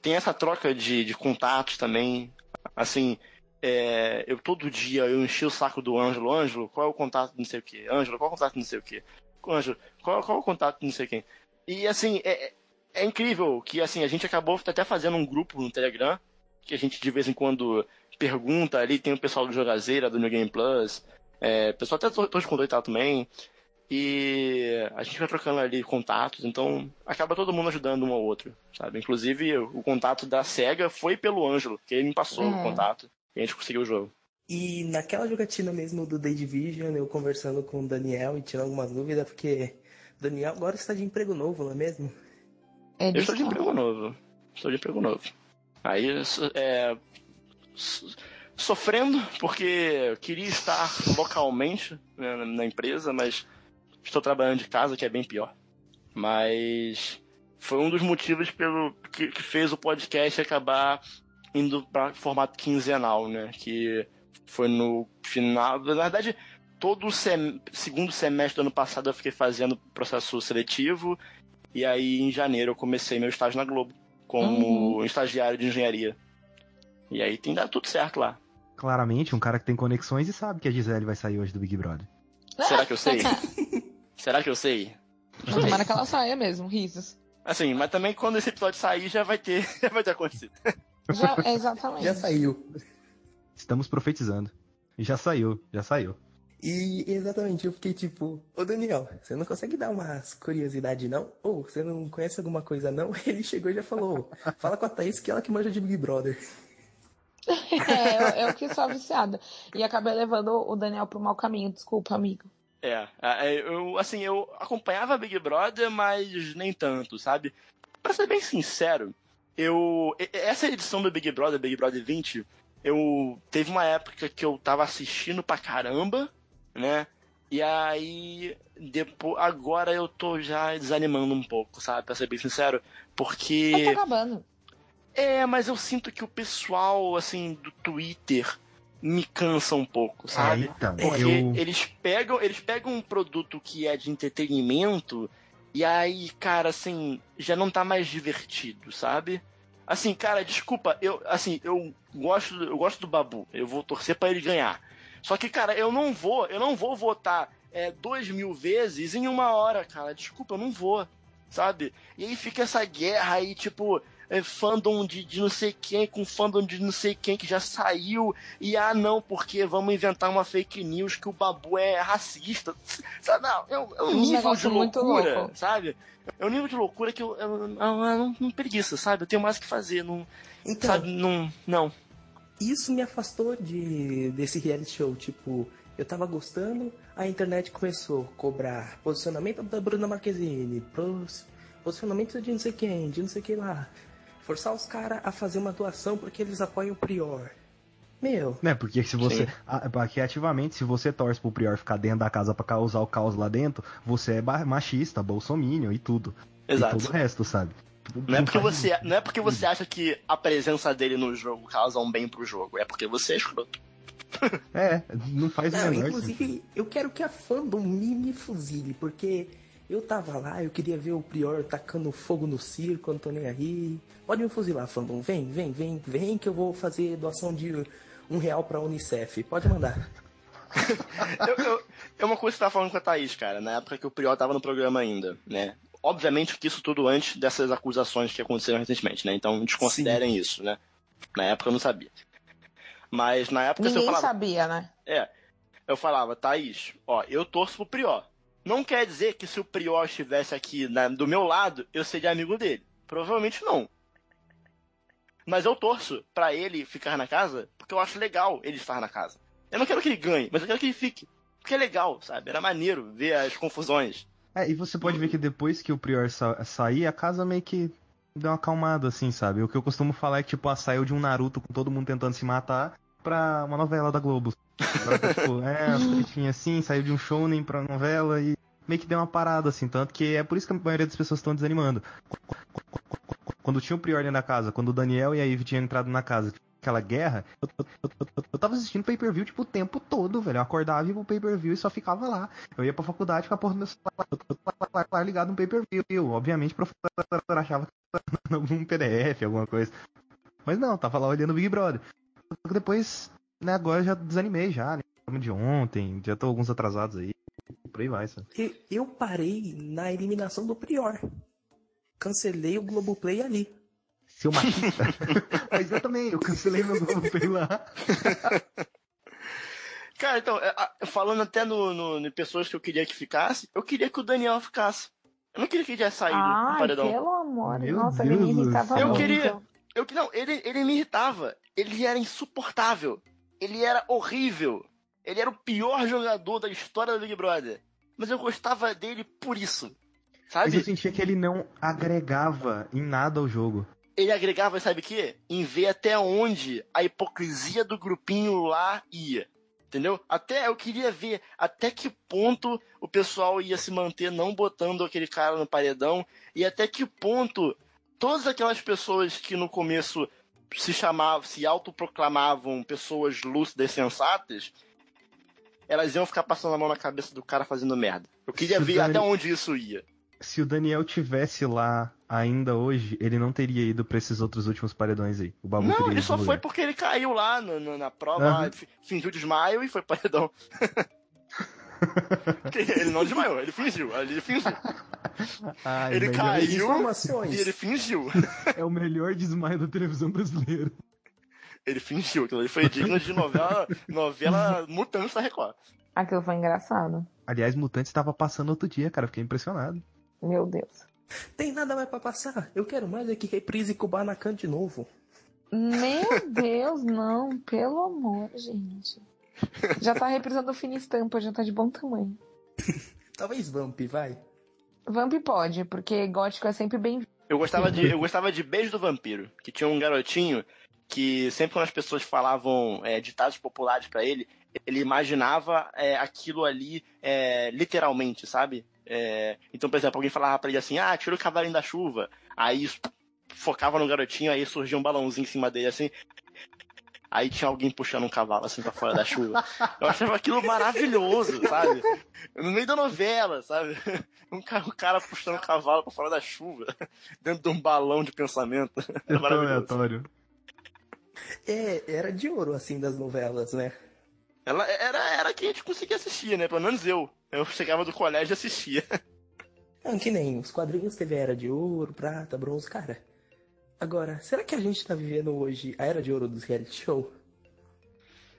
tem essa troca de, de contatos também. Assim, é, eu todo dia eu enchi o saco do Ângelo. Ângelo, qual é o contato não sei o que? Ângelo, qual é o contato de não sei o que? Ângelo, qual, qual é o contato não sei quem? E assim, é, é incrível que assim, a gente acabou até fazendo um grupo no Telegram, que a gente de vez em quando pergunta ali, tem o pessoal do Jogazeira, do New Game Plus, é, pessoal até todos com dois também. E a gente vai trocando ali contatos, então acaba todo mundo ajudando um ao outro, sabe? Inclusive, o contato da SEGA foi pelo Ângelo, que ele me passou o contato e a gente conseguiu o jogo. E naquela jogatina mesmo do The Division, eu conversando com o Daniel e tirando algumas dúvidas, porque o Daniel agora está de emprego novo, não é mesmo? É Eu estou de emprego novo. Estou de emprego novo. Aí, é, so- sofrendo, porque eu queria estar localmente né, na- na empresa, mas estou trabalhando de casa, que é bem pior. Mas foi um dos motivos pelo que, que fez o podcast acabar indo para formato quinzenal, né? Que foi no final. Na verdade, todo o sem- segundo semestre do ano passado eu fiquei fazendo processo seletivo. E aí, em janeiro, eu comecei meu estágio na Globo, como estagiário de engenharia. E aí tem dado tudo certo lá. Claramente, um cara que tem conexões e sabe que a Gisele vai sair hoje do Big Brother. Será que eu sei? Será que eu sei? Tomara que ela saia mesmo, risos. Assim, mas também quando esse episódio sair já vai ter, já vai ter acontecido. Já, é exatamente. Já saiu. Estamos profetizando. E já saiu, já saiu. E exatamente, eu fiquei tipo, ô Daniel, você não consegue dar umas curiosidades não? Ou você não conhece alguma coisa não? Ele chegou e já falou, fala com a Thaís que ela que manja de Big Brother. É, eu, eu que sou viciada. E acabei levando o Daniel pro mau caminho, desculpa, amigo. É, é, eu, assim, eu acompanhava Big Brother, mas nem tanto, sabe? Pra ser bem sincero, eu. e- Essa edição do Big Brother, Big Brother 20, eu. Teve uma época que eu tava assistindo pra caramba, né? E aí. Depois, agora eu tô já desanimando um pouco, sabe? Pra ser bem sincero. Mas Porque. tá acabando. É, mas eu sinto que o pessoal, assim, do Twitter me cansa um pouco, sabe? É, então, Porque eu... eles pegam, eles pegam um produto que é de entretenimento e aí, cara, assim, já não tá mais divertido, sabe? Assim, cara, desculpa, eu, assim, eu gosto, eu gosto do Babu, eu vou torcer pra ele ganhar. Só que, cara, eu não vou, eu não vou votar é, dois mil vezes em uma hora, cara. Desculpa, eu não vou, sabe? E aí fica essa guerra aí, tipo, é, fandom de, de não sei quem com fandom de não sei quem que já saiu e ah, não, porque vamos inventar uma fake news que o Babu é racista. Sabe, não, é um, é um nível de loucura, sabe? É um nível de loucura que eu, eu, eu, eu não, não preguiça, sabe? Eu tenho mais o que fazer, não, Então, sabe? Não, não. isso me afastou de desse reality show, tipo, eu tava gostando, a internet começou a cobrar posicionamento da Bruna Marquezine, posicionamento de não sei quem, de não sei quem lá. Forçar os caras a fazer uma doação porque eles apoiam o Prior. Meu, Né, porque se você. Ah, Porque ativamente, se você torce pro Prior ficar dentro da casa pra causar o caos lá dentro, você é machista, bolsominion e tudo. E Exato. todo o resto, sabe? Não é, porque você, não é porque você acha que a presença dele no jogo causa um bem pro jogo, é porque você é escroto. É, não faz Não, sentido. inclusive, eu quero que a fandom me, me fuzile, porque eu tava lá, eu queria ver o Prior tacando fogo no circo, eu não tô nem aí. Pode me fuzilar, fandom, vem, vem, vem, vem que eu vou fazer doação de um real pra Unicef. Pode mandar. eu, eu- é uma coisa que você tava falando com a Thaís, cara, na época que o Prior tava no programa ainda, né? Obviamente que isso tudo antes dessas acusações que aconteceram recentemente, né? Então desconsiderem isso, né? Na época eu não sabia. Mas na época se eu Ninguém falava. sabia, né? É. Eu falava, Thaís, ó, eu torço pro Prior. Não quer dizer que se o Prior estivesse aqui na- do meu lado, eu seria amigo dele. Provavelmente não. Mas eu torço pra ele ficar na casa, porque eu acho legal ele estar na casa. Eu não quero que ele ganhe, mas eu quero que ele fique. Porque é legal, sabe? Era maneiro ver as confusões. É, e você pode ver que depois que o Prior sa sair, a casa meio que deu uma acalmada, assim, sabe? O que eu costumo falar é que, tipo, ah, saiu de um Naruto com todo mundo tentando se matar pra uma novela da Globo. Tipo, é, as assim, saiu de um shounen pra novela e meio que deu uma parada, assim. Tanto que é por isso que a maioria das pessoas estão desanimando. Quando tinha o Prior da casa, quando o Daniel e a Ivy tinham entrado na casa, aquela guerra, eu, eu, eu, eu tava assistindo pay-per-view, tipo, o tempo todo, velho. Eu acordava e pro pay-per-view e só ficava lá. Eu ia pra faculdade, ficava porra no meu celular ligado no pay-per-view. Obviamente, o professor achava que era um PDF, alguma coisa. Mas não, tava lá olhando o Big Brother. Depois, né, agora eu já desanimei já, né? De ontem, já tô alguns atrasados aí. Por aí vai, sabe? Eu, eu parei na eliminação do Prior. Cancelei o Globoplay ali. Seu machista. Mas eu também, eu cancelei meu Globoplay lá. Cara, então, falando até no, no, no, pessoas que eu queria que ficasse, eu queria que o Daniel ficasse. Eu não queria que ele tivesse saído Ai, do paredão. pelo amor. Meu Nossa, Deus ele me irritava Eu muito. queria. Eu, não, ele, ele me irritava. Ele era insuportável. Ele era horrível. Ele era o pior jogador da história do Big Brother. Mas eu gostava dele por isso. Mas eu Sabe? sentia que ele não agregava em nada ao jogo. Ele agregava, sabe o quê? Em ver até onde a hipocrisia do grupinho lá ia. Entendeu? Até eu queria ver até que ponto o pessoal ia se manter não botando aquele cara no paredão e até que ponto todas aquelas pessoas que no começo se chamavam, se autoproclamavam pessoas lúcidas e sensatas, elas iam ficar passando a mão na cabeça do cara fazendo merda. Eu queria Se ver Dani- até onde isso ia. Se o Daniel tivesse lá ainda hoje, ele não teria ido pra esses outros últimos paredões aí. O Babu Não, ele só foi porque ele caiu lá no- no- na prova, Aham. lá, fi- fingiu desmaio e foi paredão. Ele não desmaiou, ele fingiu, ele fingiu. Ai, Ele caiu Informações. e ele fingiu. É o melhor desmaio da televisão brasileira. Ele fingiu, aquilo ali foi digno de novela, novela Mutantes da Record. Aquilo foi engraçado. Aliás, Mutantes estava passando outro dia, cara. Fiquei impressionado. Meu Deus. Tem nada mais pra passar. Eu quero mais é que reprise Kubanacan de novo. Meu Deus, não. Pelo amor, gente. Já tá reprisando o fina estampa, já tá de bom tamanho. Talvez Vamp, vai. Vamp pode, porque gótico é sempre bem. Eu gostava de, eu gostava de Beijo do Vampiro, que tinha um garotinho que sempre quando as pessoas falavam é, ditados populares pra ele, ele imaginava é, aquilo ali é, literalmente, sabe? É, então, por exemplo, alguém falava pra ele assim, ah, tira o cavalinho da chuva. Aí focava no garotinho, aí surgia um balãozinho em cima dele assim. Aí tinha alguém puxando um cavalo assim pra fora da chuva. Eu achava aquilo maravilhoso, sabe? No meio da novela, sabe? Um cara, um cara puxando um cavalo pra fora da chuva, dentro de um balão de pensamento. Era É aleatório. É, era de ouro, assim, das novelas, né? Ela era, era que a gente conseguia assistir, né? Pelo menos eu. Eu chegava do colégio e assistia. Não, que nem os quadrinhos teve Era de Ouro, Prata, Bronze, cara. Agora, será que a gente tá vivendo hoje a Era de Ouro dos reality show?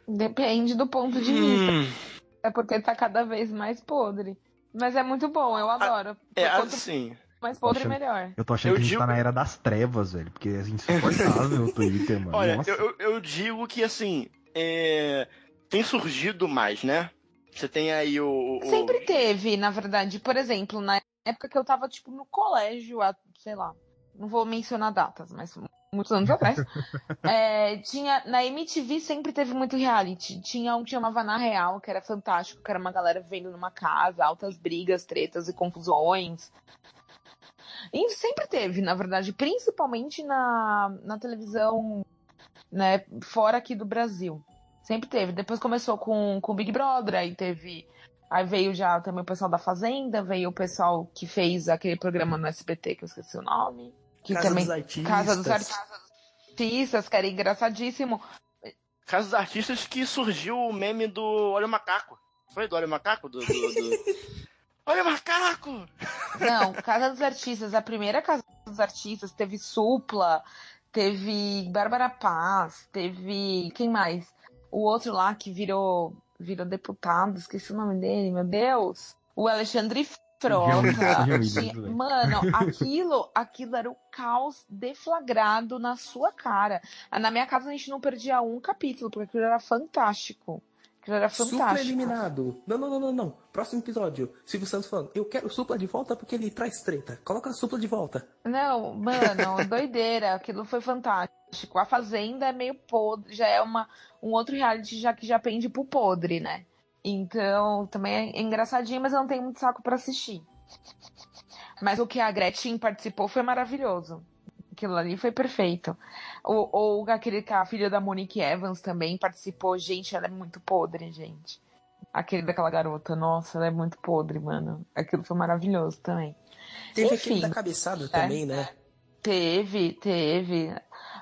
Depende do ponto de vista. É porque tá cada vez mais podre. Mas é muito bom, eu adoro. É, Quanto assim. mais podre, Achando- melhor. Eu tô achando Eu que a gente digo- tá na era das trevas, velho. Porque é insuportável o Twitter, mano. Olha, Nossa. eu, eu, eu digo que assim. é, tem surgido mais, né? Você tem aí o. o- Sempre teve, na verdade. Por exemplo, na época que eu tava, tipo, no colégio, sei lá, não vou mencionar datas, mas muitos anos atrás. é, tinha, na MTV sempre teve muito reality. Tinha um que chamava Na Real, que era fantástico, que era uma galera vivendo numa casa, altas brigas, tretas e confusões. E sempre teve, na verdade, principalmente na, na televisão, né, fora aqui do Brasil. Sempre teve. Depois começou com o Big Brother, aí teve. Aí veio já também o pessoal da Fazenda, veio o pessoal que fez aquele programa no SBT, que eu esqueci o nome. Que Casa também. dos Artistas. Casa dos Artistas, que era engraçadíssimo. Caso dos artistas que surgiu o meme do Olha o Macaco. Foi do Olha o Macaco? Do, do, do- Olha o Macaco! Não, Casa dos Artistas, a primeira Casa dos Artistas teve Supla, teve Bárbara Paz, teve. Quem mais? O outro lá que virou, virou deputado, esqueci o nome dele, meu Deus. O Alexandre Velho. Mano, aquilo, aquilo era o caos deflagrado na sua cara. Na minha casa a gente não perdia um capítulo, porque aquilo era fantástico. Aquilo era Supla fantástico. eliminado. Não, não, não, não, não. Próximo episódio. Silvio Santos falando, eu quero o Supla de volta porque ele traz treta. Coloca a Supla de volta. Não, mano, doideira. Aquilo foi fantástico. A Fazenda é meio podre, já é uma, um outro reality já que já pende pro podre, né? Então, também é engraçadinho, mas eu não tenho muito saco pra assistir. Mas o que a Gretchen participou foi maravilhoso. Aquilo ali foi perfeito. Ou, ou aquele que a filha da Monique Evans também participou. Gente, ela é muito podre, gente. Aquele daquela garota, nossa, ela é muito podre, mano. Aquilo foi maravilhoso também. Teve Enfim, aquele da cabeçada também, né? Teve, teve.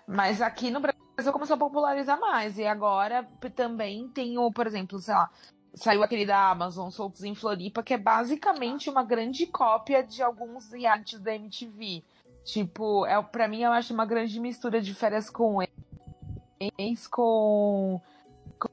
Mas aqui no Brasil começou a popularizar mais. E agora também tem o, por exemplo, sei lá, saiu aquele da Amazon, Soltos em Floripa, que é basicamente uma grande cópia de alguns realities da MTV. Tipo, é, pra mim eu acho uma grande mistura de férias com ex, com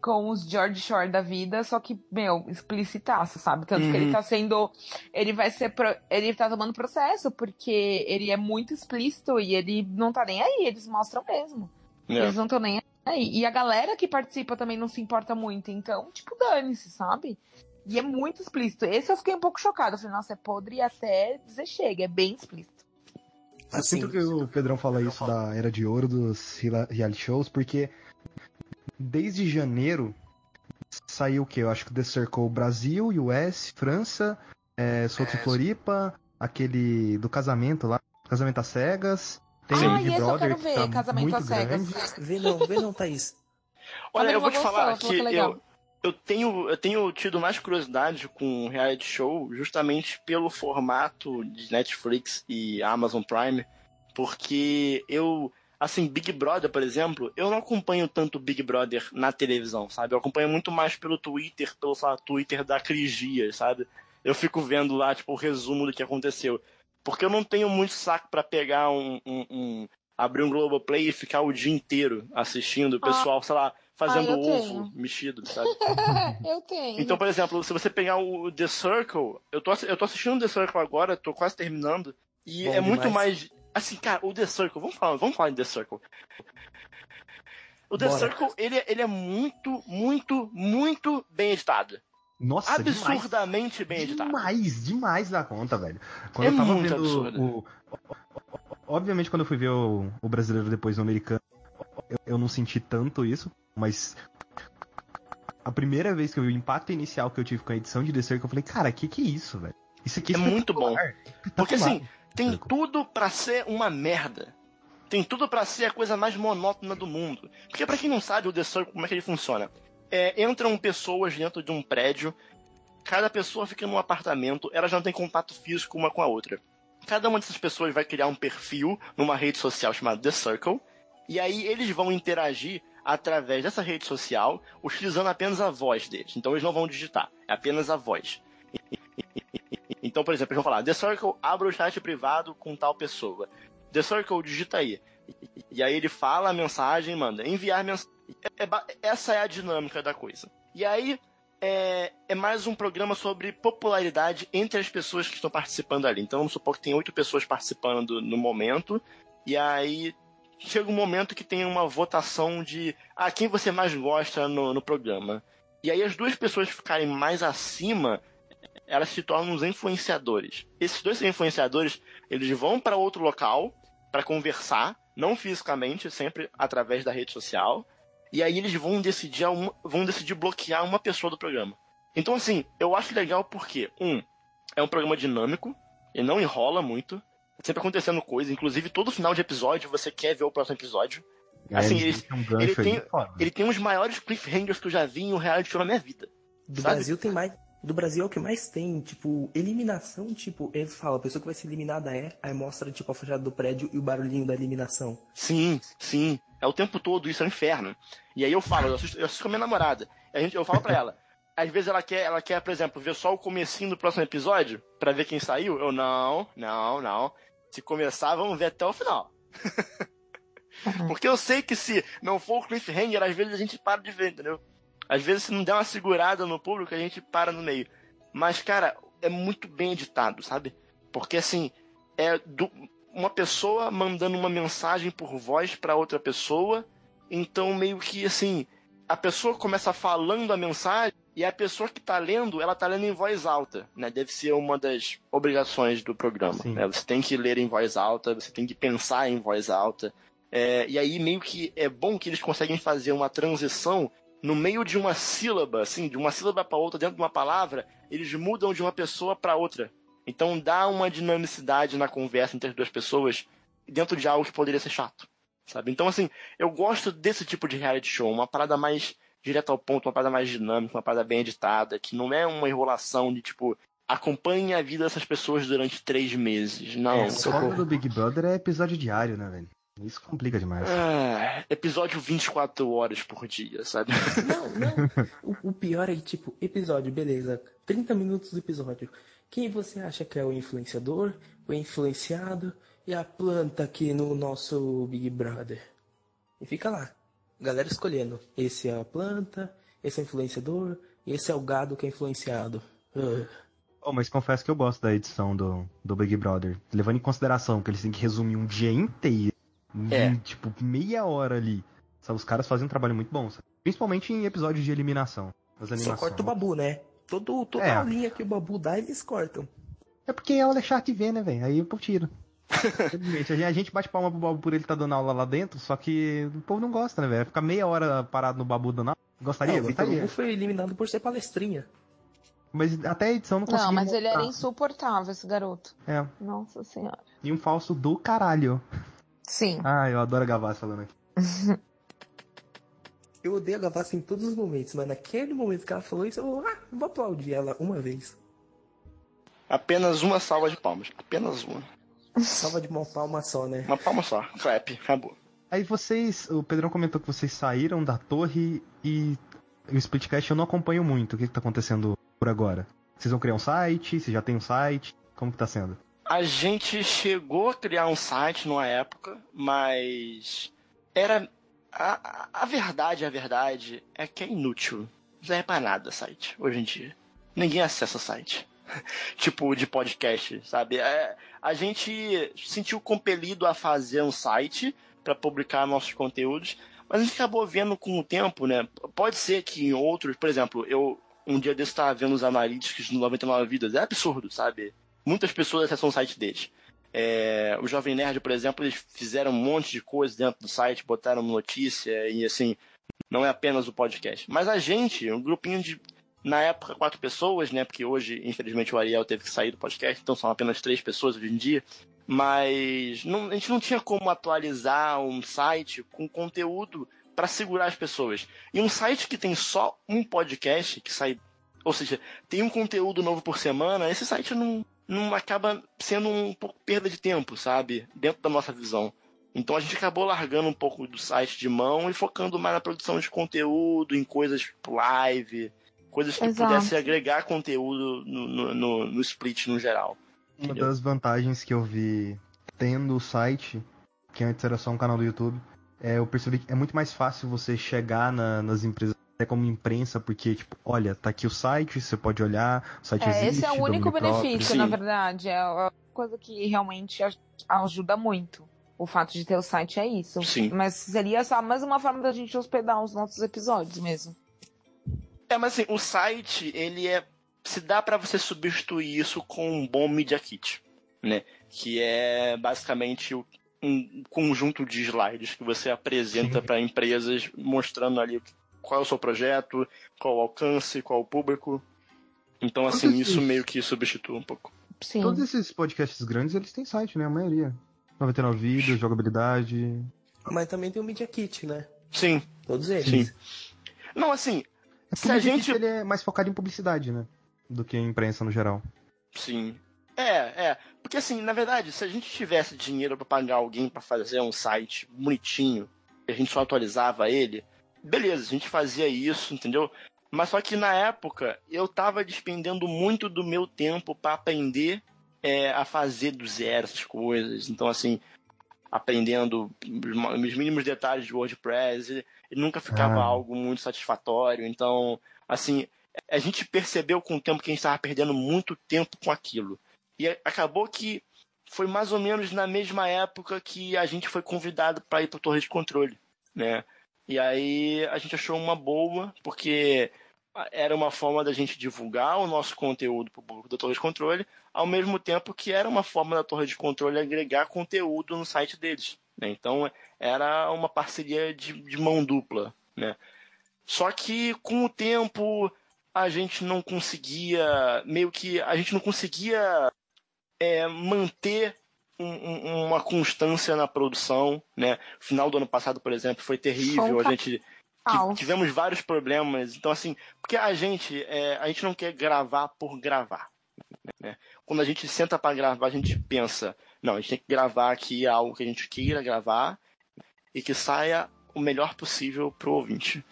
com os George Shore da vida, só que, meu, explicitaço, sabe? Tanto que ele Uhum. tá sendo. Ele vai ser. pro- ele tá tomando processo, porque ele é muito explícito e ele não tá nem aí, eles mostram mesmo. É. Eles não estão nem aí. E a galera que participa também não se importa muito, então, tipo, dane-se, sabe? E é muito explícito. Esse eu fiquei um pouco chocada. Eu falei, nossa, é podre até dizer chega, é bem explícito. Eu Assim, sinto que o Pedrão fala isso da era de ouro dos reality shows, porque desde janeiro saiu o quê? Eu acho que The Circle Brasil, US, França, é, Solto em Floripa, aquele do casamento lá, Casamento às Cegas, tem Ah, Big esse eu Brother quero que ver, tá Casamento muito às Cegas. vê não, vê não, Thaís. Olha, eu vou te falar que que é eu, eu, tenho, eu tenho tido mais curiosidade com reality show justamente pelo formato de Netflix e Amazon Prime, porque eu, assim, Big Brother, por exemplo, eu não acompanho tanto Big Brother na televisão, sabe? Eu acompanho muito mais pelo Twitter, pelo sei lá, Twitter da Cris Dias, sabe? Eu fico vendo lá, tipo, o resumo do que aconteceu. Porque eu não tenho muito saco pra pegar um, um- um- abrir um Globoplay e ficar o dia inteiro assistindo o pessoal, sei lá, fazendo Ah, ovo tenho. mexido, sabe? eu tenho. Então, por exemplo, se você pegar o The Circle, eu tô, eu tô assistindo The Circle agora, tô quase terminando, e Bom é muito demais. mais. Assim, cara, o The Circle, vamos falar, vamos falar de The Circle. O The Bora. Circle, ele, ele é muito, muito, muito bem editado. Nossa, Absurdamente bem editado. Demais, demais da conta, velho. Quando É eu tava muito vendo absurdo. o, Obviamente, quando eu fui ver o, o brasileiro depois do americano, eu, eu não senti tanto isso, mas. A primeira vez que eu vi o impacto inicial que eu tive com a edição de The Circle, eu falei, cara, que que é isso, velho? Isso aqui É muito bom. Porque espetacular." assim, tem tudo pra ser uma merda. Tem tudo pra ser a coisa mais monótona do mundo. Porque pra quem não sabe o The Circle, como é que ele funciona? É, entram pessoas dentro de um prédio, cada pessoa fica num apartamento, elas não têm contato físico uma com a outra. Cada uma dessas pessoas vai criar um perfil numa rede social chamada The Circle, e aí eles vão interagir através dessa rede social, utilizando apenas a voz deles. Então eles não vão digitar, é apenas a voz. Então, por exemplo, eles vão falar, The Circle abre o chat privado com tal pessoa. The Circle digita aí. E aí ele fala a mensagem, manda enviar mensagem. É- essa é a dinâmica da coisa. E aí é, é mais um programa sobre popularidade entre as pessoas que estão participando ali. Então vamos supor que tem oito pessoas participando no momento. E aí chega um momento que tem uma votação de ah, quem você mais gosta no, no programa. E aí as duas pessoas ficarem mais acima, elas se tornam os influenciadores. Esses dois influenciadores, eles vão para outro local para conversar, não fisicamente, sempre através da rede social. E aí eles vão decidir, uma- vão decidir bloquear uma pessoa do programa. Então, assim, eu acho legal porque, um, é um programa dinâmico, ele não enrola muito, sempre acontecendo coisa, inclusive todo final de episódio você quer ver o próximo episódio. É, assim, eles ele- um ele tem- foda. Ele tem os maiores cliffhangers que eu já vi em um reality show na minha vida. Do Sabe? Brasil tem mais. Do Brasil é o que mais tem, tipo, eliminação, tipo, ele fala, a pessoa que vai ser eliminada é, aí mostra, tipo, a fachada do prédio e o barulhinho da eliminação. Sim, sim. É o tempo todo, isso é um inferno. E aí eu falo, eu assisto, eu assisto com a minha namorada. A gente, eu falo pra ela. Às vezes ela quer, ela quer, por exemplo, ver só o comecinho do próximo episódio pra ver quem saiu. Eu não, não, não. Se começar, vamos ver até o final. Porque eu sei que se não for o cliffhanger, às vezes a gente para de ver, entendeu? Às vezes se não der uma segurada no público, a gente para no meio. Mas, cara, é muito bem editado, sabe? Porque assim, é do- uma pessoa mandando uma mensagem por voz pra outra pessoa, então meio que assim, a pessoa começa falando a mensagem e a pessoa que tá lendo, ela tá lendo em voz alta, né? Deve ser uma das obrigações do programa, né? Você tem que ler em voz alta, você tem que pensar em voz alta. É, e aí meio que é bom que eles conseguem fazer uma transição no meio de uma sílaba, assim, de uma sílaba para outra dentro de uma palavra, eles mudam de uma pessoa para outra. Então dá uma dinamicidade na conversa entre as duas pessoas dentro de algo que poderia ser chato, sabe? Então, assim, eu gosto desse tipo de reality show, uma parada mais direta ao ponto, uma parada mais dinâmica, uma parada bem editada, que não é uma enrolação de tipo, acompanhe a vida dessas pessoas durante três meses. Não. É, o do Big Brother é episódio diário, né, velho? Isso complica demais. É, episódio 24 horas por dia, sabe? Não, não. O, o, pior é que, tipo, episódio, beleza. 30 minutos do episódio. Quem você acha que é o influenciador, o influenciado e a planta aqui no nosso Big Brother? E fica lá. Galera escolhendo. Esse é a planta, esse é o influenciador, e esse é o gado que é influenciado. Uh. Oh, mas confesso que eu gosto da edição do, do Big Brother. Levando em consideração que eles têm que resumir um dia inteiro. É. Em, tipo, meia hora ali. Sabe, os caras fazem um trabalho muito bom. Sabe? Principalmente em episódios de eliminação. Só corta o babu, né? Todo, toda é. a linha que o babu dá, eles cortam. É porque é o deixar de ver, né, velho? Aí eu tiro. a gente bate palma pro Babu por ele estar tá dando aula lá dentro, só que o povo não gosta, né, velho? Ficar meia hora parado no Babu dando aula. Gostaria? Não, gostaria. O Babu foi eliminado por ser palestrinha. Mas até a edição não conseguiu. Não, mas ele era insuportável, esse garoto. É. Nossa senhora. E um falso do caralho. Sim. Ah, eu adoro a Gavassi falando aqui. eu odeio a Gavassi em todos os momentos, mas naquele momento que ela falou isso, eu ah, vou aplaudir ela uma vez. Apenas uma salva de palmas. Apenas uma. Salva de uma palma só, né? Uma palma só. Clap. Acabou. Aí vocês, o Pedrão comentou que vocês saíram da torre e o Splitcast eu não acompanho muito. O que, que tá acontecendo por agora? Vocês vão criar um site? Você já tem um site? Como que tá sendo? A gente chegou a criar um site numa época, mas era a, a verdade, a verdade é que é inútil. Não serve pra nada site hoje em dia. Ninguém acessa site. tipo de podcast, sabe? É, a gente sentiu compelido a fazer um site para publicar nossos conteúdos, mas a gente acabou vendo com o tempo, né? Pode ser que em outros, por exemplo, eu um dia desse estava vendo os analíticos no 99 Vidas, é absurdo, sabe? Muitas pessoas acessam o site deles. É, o Jovem Nerd, por exemplo, eles fizeram um monte de coisa dentro do site, botaram notícia e assim, não é apenas o podcast. Mas a gente, um grupinho de, na época, quatro pessoas, né? Porque hoje, infelizmente, o Ariel teve que sair do podcast, então são apenas três pessoas hoje em dia. Mas não, a gente não tinha como atualizar um site com conteúdo para segurar as pessoas. E um site que tem só um podcast, que sai. Ou seja, tem um conteúdo novo por semana, esse site não, não acaba sendo um pouco perda de tempo, sabe? Dentro da nossa visão. Então a gente acabou largando um pouco do site de mão e focando mais na produção de conteúdo, em coisas tipo live, coisas que Exato. pudessem agregar conteúdo no, no, no, no split no geral. Uma das vantagens que eu vi tendo o site, que antes era só um canal do YouTube, é, eu percebi que é muito mais fácil você chegar na, nas empresas até como imprensa, porque, tipo, olha, tá aqui o site, você pode olhar, o site é, existe. Esse é o único benefício, na verdade. É a coisa que realmente ajuda muito. O fato de ter o site é isso. Sim. Mas seria só mais uma forma da gente hospedar os nossos episódios mesmo. É, mas assim, o site, ele é se dá para você substituir isso com um bom Media Kit, né? Que é basicamente um conjunto de slides que você apresenta para empresas mostrando ali qual é o seu projeto, qual o alcance, qual o público. Então, assim, isso meio que substitui um pouco. Sim. Todos esses podcasts grandes, eles têm site, né? A maioria. 99 vídeos, jogabilidade. Mas também tem o Media Kit, né? Sim. Todos eles. Sim. Não, assim, é se a gente... Ele é mais focado em publicidade, né? do que a imprensa no geral. Sim. É, é. Porque assim, na verdade, se a gente tivesse dinheiro para pagar alguém para fazer um site bonitinho, e a gente só atualizava ele, beleza, a gente fazia isso, entendeu? Mas só que na época eu tava despendendo muito do meu tempo para aprender é, a fazer do zero essas coisas. Então, assim, aprendendo os mínimos detalhes de WordPress, e, nunca ficava ah. algo muito satisfatório. Então, assim, a gente percebeu com o tempo que a gente estava perdendo muito tempo com aquilo. E acabou que foi mais ou menos na mesma época que a gente foi convidado para ir para a Torre de Controle, né? E aí a gente achou uma boa, porque era uma forma da gente divulgar o nosso conteúdo para o público da Torre de Controle, ao mesmo tempo que era uma forma da Torre de Controle agregar conteúdo no site deles. Né? Então era uma parceria de, de mão dupla. Né? Só que com o tempo a gente não conseguia, meio que, a gente não conseguia é, manter um, um, uma constância na produção, né? O final do ano passado, por exemplo, foi terrível. A gente tivemos vários problemas. Então, assim, porque a gente, é, a gente não quer gravar por gravar. Né? Quando a gente senta para gravar, a gente pensa, não, a gente tem que gravar aqui algo que a gente queira gravar e que saia o melhor possível pro ouvinte.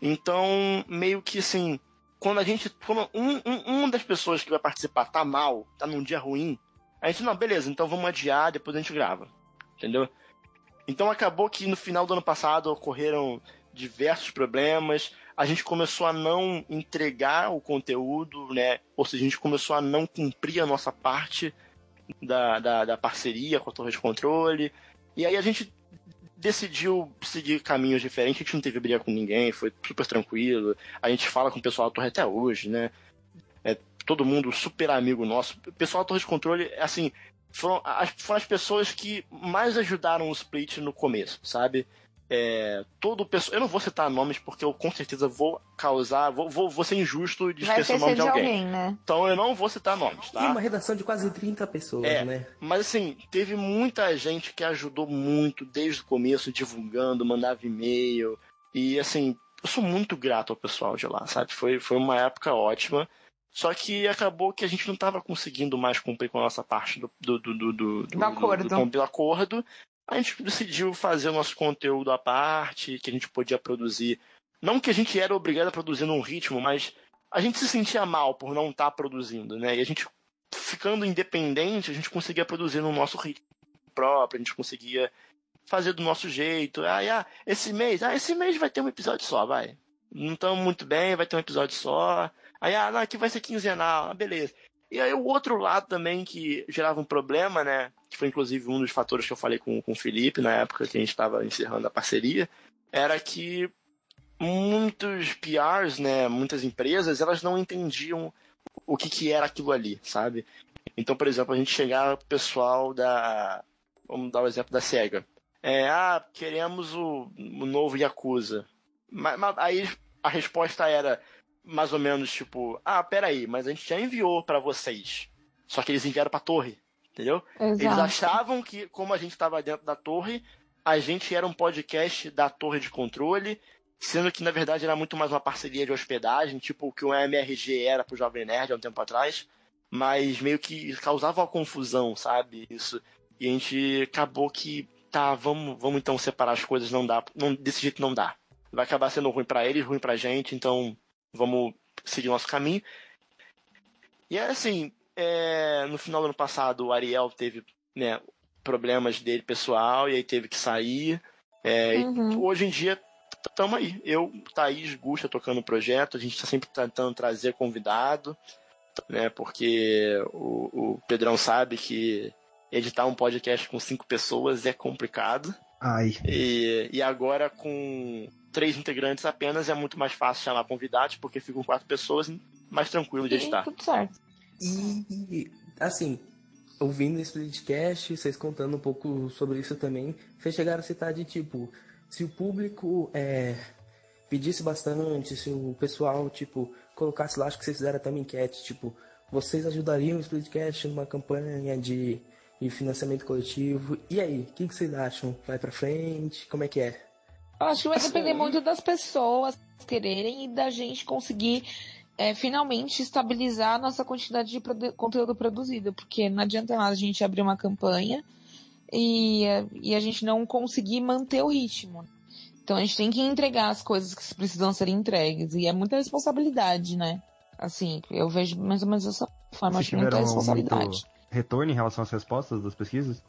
Então, meio que assim, quando a gente. Quando um, um, uma das pessoas que vai participar tá mal, tá num dia ruim, a gente, não, beleza, então vamos adiar, depois a gente grava. Entendeu? Então acabou que no final do ano passado ocorreram diversos problemas, a gente começou a não entregar o conteúdo, né? Ou seja, a gente começou a não cumprir a nossa parte da, da, da parceria com a Torre de Controle. E aí a gente decidiu seguir caminhos diferentes, a gente não teve briga com ninguém, foi super tranquilo. A gente fala com o pessoal da Torre até hoje, né? Todo mundo super amigo nosso. O pessoal da Torre de Controle, assim, foram as, foram as pessoas que mais ajudaram o Split no começo, sabe? é, todo o pessoal. Eu não vou citar nomes porque eu com certeza vou causar. Vou, vou, vou ser injusto de esquecer o nome de alguém. alguém né? Então eu não vou citar nomes, tá? E uma redação de quase 30 pessoas, é, né? Mas assim, teve muita gente que ajudou muito desde o começo, divulgando, mandava e-mail. E assim, eu sou muito grato ao pessoal de lá, sabe? Foi, foi uma época ótima. Só que acabou que a gente não estava conseguindo mais cumprir com a nossa parte do, do, do, do, do, do, acordo. do, do acordo a gente decidiu fazer o nosso conteúdo à parte, que a gente podia produzir. Não que a gente era obrigado a produzir num ritmo, mas a gente se sentia mal por não estar tá produzindo, né? E a gente, ficando independente, a gente conseguia produzir no nosso ritmo próprio, a gente conseguia fazer do nosso jeito. Ah, ah, esse mês, ah, esse mês vai ter um episódio só, vai. Não estamos muito bem, vai ter um episódio só. Aí, ah, não, aqui vai ser quinzenal, ah, beleza. E aí o outro lado também que gerava um problema, né? Que foi inclusive um dos fatores que eu falei com, com o Felipe na época que a gente estava encerrando a parceria, era que muitos PRs, né, muitas empresas, elas não entendiam o que, que era aquilo ali, sabe? Então, por exemplo, a gente chegar pro pessoal da. Vamos dar o exemplo da SEGA. É, ah, queremos o, o novo Yakuza. Mas, mas, aí a resposta era: mais ou menos tipo, ah, peraí, mas a gente já enviou para vocês. Só que eles enviaram pra torre, entendeu? Exato. Eles achavam que, como a gente estava dentro da torre, a gente era um podcast da torre de controle, sendo que na verdade era muito mais uma parceria de hospedagem, tipo o que o MRG era pro Jovem Nerd há um tempo atrás, mas meio que causava uma confusão, sabe? Isso. E a gente acabou que, tá, vamos, vamos então separar as coisas, não dá, não, desse jeito não dá. Vai acabar sendo ruim para eles, ruim pra gente, então vamos seguir nosso caminho. E é assim, é, no final do ano passado o Ariel teve né, problemas dele pessoal e aí teve que sair. É, uhum. Hoje em dia estamos aí. Eu, Thaís, Gusta tocando o projeto, a gente está sempre tentando trazer convidado, né? Porque o, o Pedrão sabe que editar um podcast com cinco pessoas é complicado. Ai. E, e agora com três integrantes apenas é muito mais fácil chamar convidados, porque ficam quatro pessoas mais tranquilo de editar. tudo certo. E, assim, ouvindo esse podcast, vocês contando um pouco sobre isso também, vocês chegaram a citar de tipo, se o público é, pedisse bastante, se o pessoal, tipo, colocasse lá, acho que vocês fizeram até uma enquete, tipo, vocês ajudariam o Splitcast numa campanha de, de financiamento coletivo? E aí, o que, que vocês acham? Vai pra frente? Como é que é? Eu acho que vai depender muito das pessoas quererem e da gente conseguir é, finalmente estabilizar a nossa quantidade de produ conteúdo produzido, porque não adianta nada a gente abrir uma campanha e, e a gente não conseguir manter o ritmo. Então a gente tem que entregar as coisas que precisam ser entregues e é muita responsabilidade, né? Assim, eu vejo mais ou menos dessa forma, acho muita responsabilidade. Retorno em relação às respostas das pesquisas?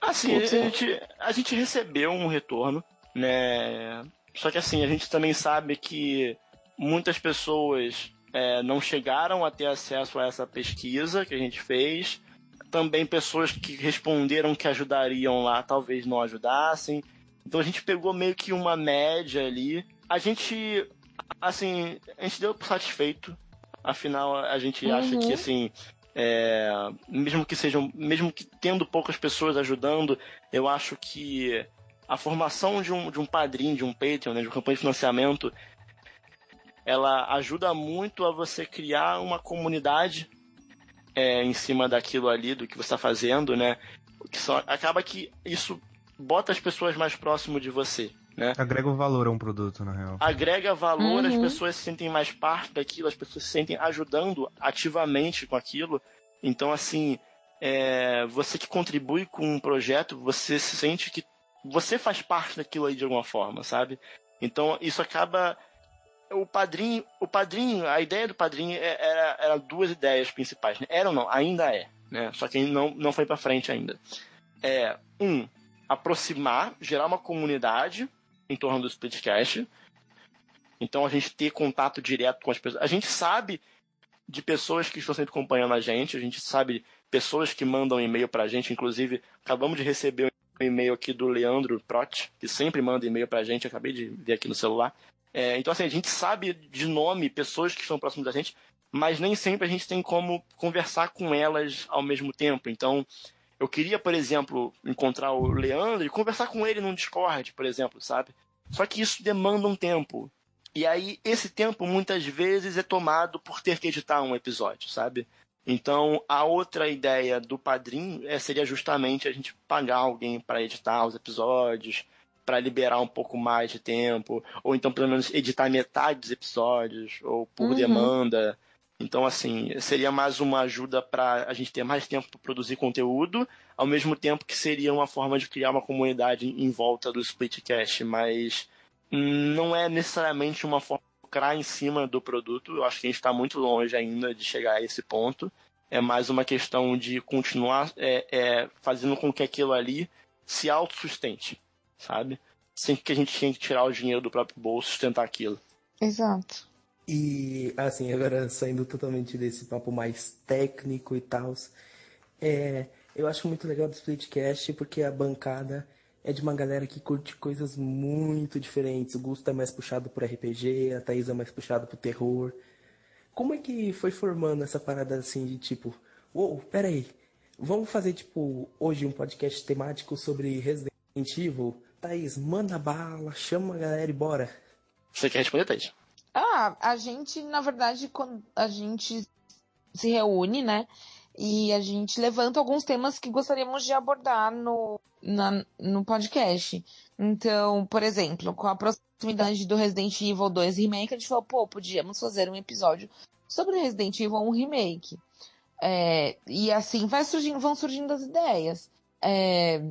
Assim, a gente, a gente recebeu um retorno né? Só que assim, a gente também sabe que muitas pessoas é, não chegaram a ter acesso a essa pesquisa que a gente fez. Também pessoas que responderam que ajudariam lá talvez não ajudassem. Então a gente pegou meio que uma média ali. A gente, assim, a gente deu por satisfeito. Afinal, a gente uhum. acha que, assim, é, mesmo que sejam, mesmo que tendo poucas pessoas ajudando, eu acho que a formação de um, de um padrinho, de um Patreon, né, de uma campanha de financiamento, ela ajuda muito a você criar uma comunidade é, em cima daquilo ali, do que você está fazendo, né? que são, acaba que isso bota as pessoas mais próximo de você. Né? Agrega o valor a um produto, na real. Agrega valor, Uhum. as pessoas se sentem mais parte daquilo, as pessoas se sentem ajudando ativamente com aquilo. Então, assim, é, você que contribui com um projeto, você se sente que você faz parte daquilo aí de alguma forma, sabe? Então, isso acaba. O padrinho, o padrinho, a ideia do padrinho é- era, era duas ideias principais. Né? Era ou não? Ainda é, né? Só que não, não foi pra frente ainda. É, um, aproximar, gerar uma comunidade em torno do Splitcast. Então a gente ter contato direto com as pessoas. A gente sabe de pessoas que estão sempre acompanhando a gente, a gente sabe pessoas que mandam e-mail pra gente, inclusive acabamos de receber um e-mail aqui do Leandro Prot, que sempre manda e-mail pra gente, acabei de ver aqui no celular. É, então assim, a gente sabe de nome pessoas que estão próximas da gente, mas nem sempre a gente tem como conversar com elas ao mesmo tempo. Então, eu queria, por exemplo, encontrar o Leandro e conversar com ele num Discord, por exemplo, sabe? Só que isso demanda um tempo. E aí, esse tempo muitas vezes é tomado por ter que editar um episódio, sabe? Então, a outra ideia do padrinho é, seria justamente a gente pagar alguém para editar os episódios, para liberar um pouco mais de tempo, ou então pelo menos editar metade dos episódios, ou por Uhum. demanda. Então, assim, seria mais uma ajuda para a gente ter mais tempo para produzir conteúdo, ao mesmo tempo que seria uma forma de criar uma comunidade em volta do Splitcast, mas não é necessariamente uma forma de lucrar em cima do produto. Eu acho que a gente está muito longe ainda de chegar a esse ponto. É mais uma questão de continuar é, é, fazendo com que aquilo ali se autossustente, sabe? Sem que a gente tenha que tirar o dinheiro do próprio bolso e sustentar aquilo. Exato. E assim, agora saindo totalmente desse papo mais técnico e tal, é, eu acho muito legal do Splitcast porque a bancada é de uma galera que curte coisas muito diferentes. O Gusto é mais puxado por RPG, a Thaís é mais puxado por terror. Como é que foi formando essa parada assim de tipo, uou, peraí, vamos fazer tipo hoje um podcast temático sobre Resident Evil? Thaís, manda bala, chama a galera e bora. Você quer responder, Thaís? Ah, a gente, na verdade, quando a gente se reúne, né? E a gente levanta alguns temas que gostaríamos de abordar no, na- no podcast. Então, por exemplo, com a proximidade do Resident Evil 2 Remake, a gente falou, pô, podíamos fazer um episódio sobre Resident Evil 1 Remake. É, e assim vai surgindo, vão surgindo as ideias. É,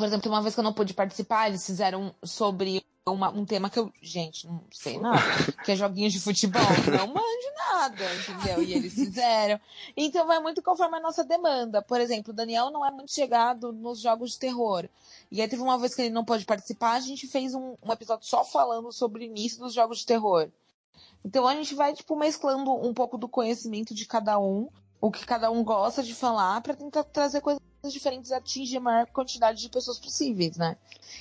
por exemplo, tem uma vez que eu não pude participar, eles fizeram sobre uma- um tema que eu, gente, não sei nada, que é joguinhos de futebol, não manjo nada, entendeu? E eles fizeram. Então vai muito conforme a nossa demanda. Por exemplo, o Daniel não é muito chegado nos jogos de terror. E aí teve uma vez que ele não pôde participar, a gente fez um, um episódio só falando sobre o início dos jogos de terror. Então a gente vai, tipo, mesclando um pouco do conhecimento de cada um, o que cada um gosta de falar, pra tentar trazer coisas diferentes atingir a maior quantidade de pessoas possíveis, né?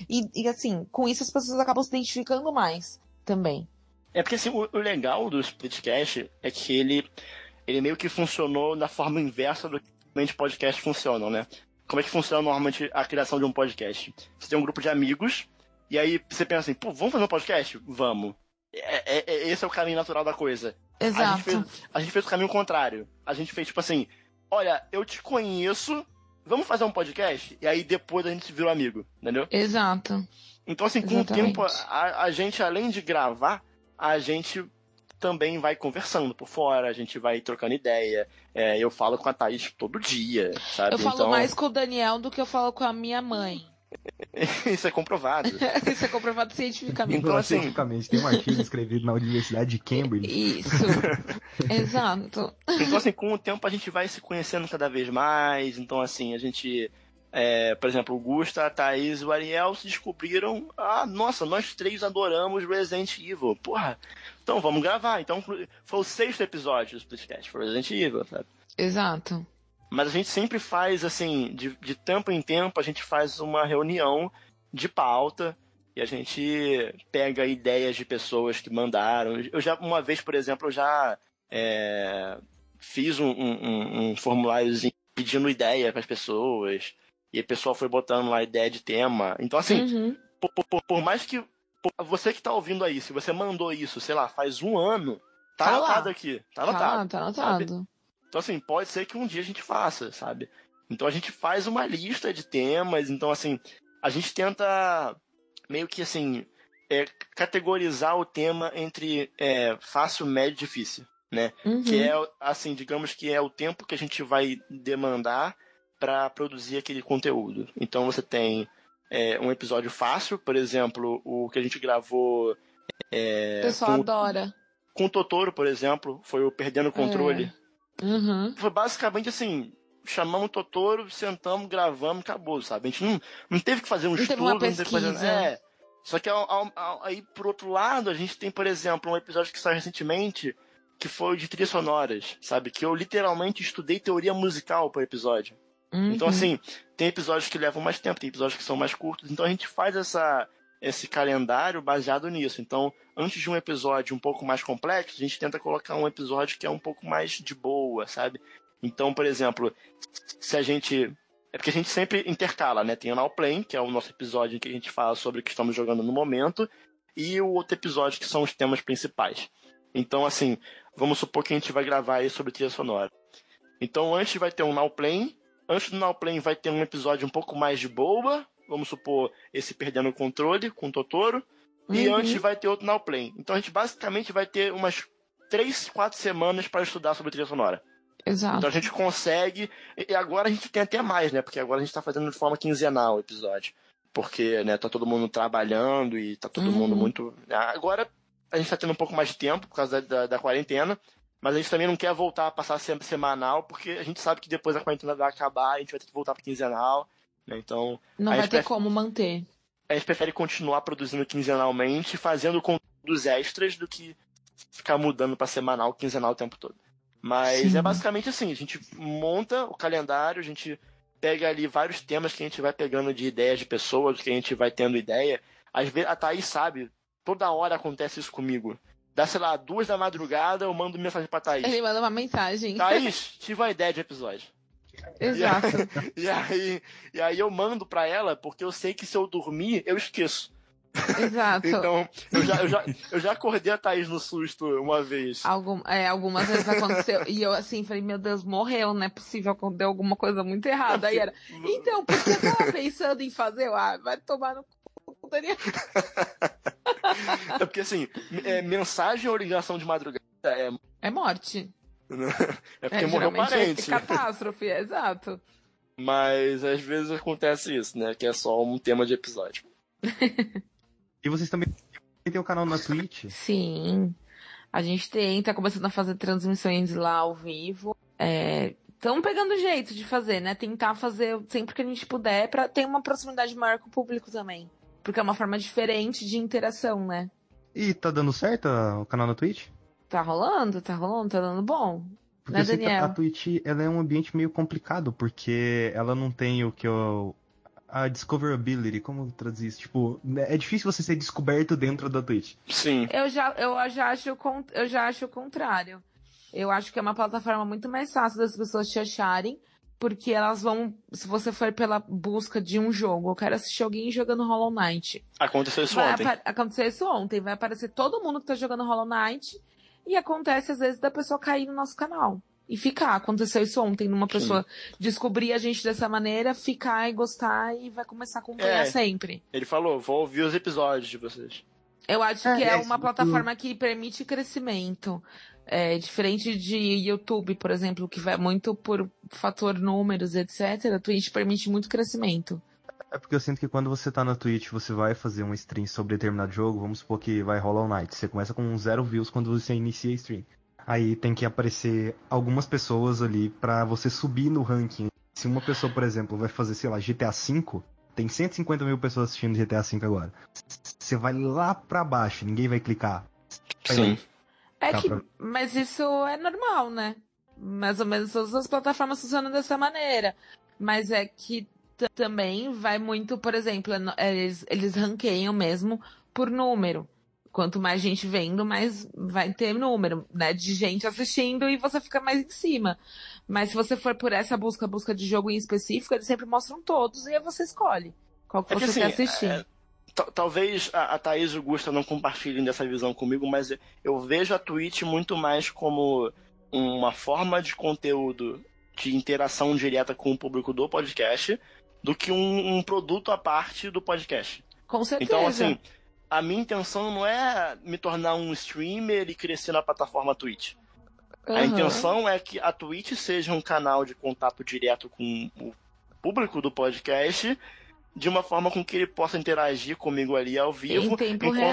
E, e, assim, com isso as pessoas acabam se identificando mais também. É porque assim, o, o legal do Splitcast é que ele, ele meio que funcionou da forma inversa do que normalmente podcasts funcionam, né? Como é que funciona normalmente a criação de um podcast? Você tem um grupo de amigos, e aí você pensa assim, pô, vamos fazer um podcast? Vamos. É, é- é- esse é o caminho natural da coisa. A gente, Exato. fez, a gente fez o caminho contrário. A gente fez tipo assim: olha, eu te conheço, vamos fazer um podcast? E aí depois a gente se virou amigo, entendeu? Exato. Então, assim, com Exatamente. o tempo, a, a gente, além de gravar, a gente também vai conversando por fora, a gente vai trocando ideia. É, eu falo com a Thaís todo dia, sabe? Eu falo então, mais com o Daniel do que eu falo com a minha mãe. isso é comprovado. Isso é comprovado cientificamente. Então, assim- Cientificamente, tem um artigo escrevido na Universidade de Cambridge. Isso. Exato. Então, assim, com o tempo a gente vai se conhecendo cada vez mais. Então, assim, a gente. é, por exemplo, o Gusta, a Thaís e o Ariel se descobriram. Ah, nossa, nós três adoramos Resident Evil. Porra, então vamos gravar. Então, foi o sexto episódio do Splitcast, foi Resident Evil, sabe? Exato. Mas a gente sempre faz, assim, de, de tempo em tempo, a gente faz uma reunião de pauta e a gente pega ideias de pessoas que mandaram. Eu já, uma vez, por exemplo, eu já é, fiz um, um, um- formuláriozinho pedindo ideia para as pessoas e a pessoa foi botando lá ideia de tema. Então, assim, Uhum. por, por- por mais que por- você que tá ouvindo aí, se você mandou isso, sei lá, faz um ano, tá, Tá anotado aqui, tá anotado. Tá, tá anotado. Então, assim, pode ser que um dia a gente faça, sabe? Então a gente faz uma lista de temas, então assim, a gente tenta meio que assim, é, categorizar o tema entre é, fácil, médio e difícil, né? Uhum. Que é, assim, digamos que é o tempo que a gente vai demandar para produzir aquele conteúdo. Então você tem é, um episódio fácil, por exemplo, o que a gente gravou. É, O pessoal com, adora. com o Totoro, por exemplo, foi o Perdendo o Controle. Uhum. Foi basicamente assim. Chamamos o Totoro, sentamos, gravamos, acabou, sabe? A gente não, não teve que fazer um Não estudo, não teve que fazer. É. Só que ao- ao- ao- aí, por outro lado, a gente tem, por exemplo, um episódio que saiu recentemente, que foi o de trilhas sonoras, sabe? Que eu literalmente estudei teoria musical por episódio. Uhum. Então, assim, tem episódios que levam mais tempo, tem episódios que são mais curtos. Então a gente faz essa, esse calendário baseado nisso. Então, antes de um episódio um pouco mais complexo, a gente tenta colocar um episódio que é um pouco mais de boa, sabe? Então, por exemplo, se a gente. É porque a gente sempre intercala, né? Tem o Now Play, que é o nosso episódio em que a gente fala sobre o que estamos jogando no momento, e o outro episódio que são os temas principais. Então, assim, vamos supor que a gente vai gravar aí sobre trilha sonora. Então, antes vai ter um Now Play, antes do Now Play vai ter um episódio um pouco mais de boa, vamos supor esse Perdendo o Controle com o Totoro, e Uhum. antes vai ter outro Now Play. Então, a gente basicamente vai ter umas 3, 4 semanas para estudar sobre trilha sonora. Exato. Então a gente consegue. E agora a gente tem até mais, né? Porque agora a gente tá fazendo de forma quinzenal o episódio. Porque, né, tá todo mundo trabalhando e tá todo Uhum. mundo muito. Agora a gente tá tendo um pouco mais de tempo por causa da, da, da quarentena. Mas a gente também não quer voltar a passar sempre semanal, porque a gente sabe que depois a quarentena vai acabar, a gente vai ter que voltar para quinzenal. Né? Então, Não vai ter prefere- como manter. a gente prefere continuar produzindo quinzenalmente, fazendo conteúdos extras do que ficar mudando para semanal, quinzenal o tempo todo. Mas Sim. é basicamente assim, a gente monta o calendário, a gente pega ali vários temas que a gente vai pegando de ideias de pessoas, que a gente vai tendo ideia. Às vezes a Thaís sabe, toda hora acontece isso comigo. Dá, sei lá, duas da madrugada, eu mando mensagem pra Thaís. Ele manda uma mensagem. Thaís, tive uma ideia de episódio. Exato. E aí, e aí eu mando pra ela, porque eu sei que se eu dormir, eu esqueço. Exato. Então, eu já, eu, já, eu já acordei a Thaís no susto uma vez. Algum, é, algumas vezes aconteceu. e eu assim, falei, meu Deus, morreu, não é possível, deu alguma coisa muito errada. Aí era, então, porque eu tava pensando em fazer, eu, ah, vai tomar no cu, Daniel. É porque assim, é, mensagem ou ligação de madrugada é, É morte. É porque É, morreu geralmente parente. é catástrofe, é, exato. Mas às vezes acontece isso, né? Que é só um tema de episódio. E vocês também têm um canal na Twitch. Sim. A gente tem, tá começando a fazer transmissões lá ao vivo. Estamos pegando jeito de fazer, né? Tentar fazer sempre que a gente puder pra ter uma proximidade maior com o público também. Porque é uma forma diferente de interação, né? E tá dando certo ah, o canal na Twitch? Tá rolando, tá rolando, tá dando bom. Porque Né, eu sei que a- Daniel? a Twitch ela é um ambiente meio complicado, porque ela não tem o que eu. A discoverability, como traduzir isso? Tipo, é difícil você ser descoberto dentro da Twitch. Sim. Eu já, eu já acho, eu já acho o contrário. Eu acho que é uma plataforma muito mais fácil das pessoas te acharem, porque elas vão, se você for pela busca de um jogo, eu quero assistir alguém jogando Hollow Knight. Aconteceu isso Vai ontem. aconteceu isso ontem, vai aparecer todo mundo que tá jogando Hollow Knight, e acontece às vezes da pessoa cair no nosso canal. E ficar. Aconteceu isso ontem, numa pessoa descobrir a gente dessa maneira, ficar e gostar e vai começar a acompanhar É. sempre. Ele falou, vou ouvir os episódios de vocês. Eu acho É, que é é, uma plataforma que permite crescimento. É, diferente de YouTube, por exemplo, que vai muito por fator números, etc. A Twitch permite muito crescimento. É porque eu sinto que quando você tá na Twitch, você vai fazer uma stream sobre determinado jogo, vamos supor que vai Hollow Knight. Você começa com zero views quando você inicia a stream. Aí tem que aparecer algumas pessoas ali pra você subir no ranking. Se uma pessoa, por exemplo, vai fazer, sei lá, GTA V, tem 150 mil pessoas assistindo GTA V agora. Você vai lá pra baixo, ninguém vai clicar. Sim. É Tá que, pra- mas isso é normal, né? Mais ou menos todas as plataformas funcionam dessa maneira. Mas é que também vai muito, por exemplo, é eles, eles ranqueiam mesmo por número. Quanto mais gente vendo, mais vai ter número, né? De gente assistindo e você fica mais em cima. Mas se você for por essa busca, busca de jogo em específico, eles sempre mostram todos e aí você escolhe qual que É que você assim, quer assistir. é- Tal- Talvez a, a Thaís e o Gusta não compartilhem dessa visão comigo, mas eu vejo a Twitch muito mais como uma forma de conteúdo de interação direta com o público do podcast do que um, um produto à parte do podcast. Com certeza. Então, assim, a minha intenção não é me tornar um streamer e crescer na plataforma Twitch. A Aham. intenção é que a Twitch seja um canal de contato direto com o público do podcast, de uma forma com que ele possa interagir comigo ali ao vivo enquanto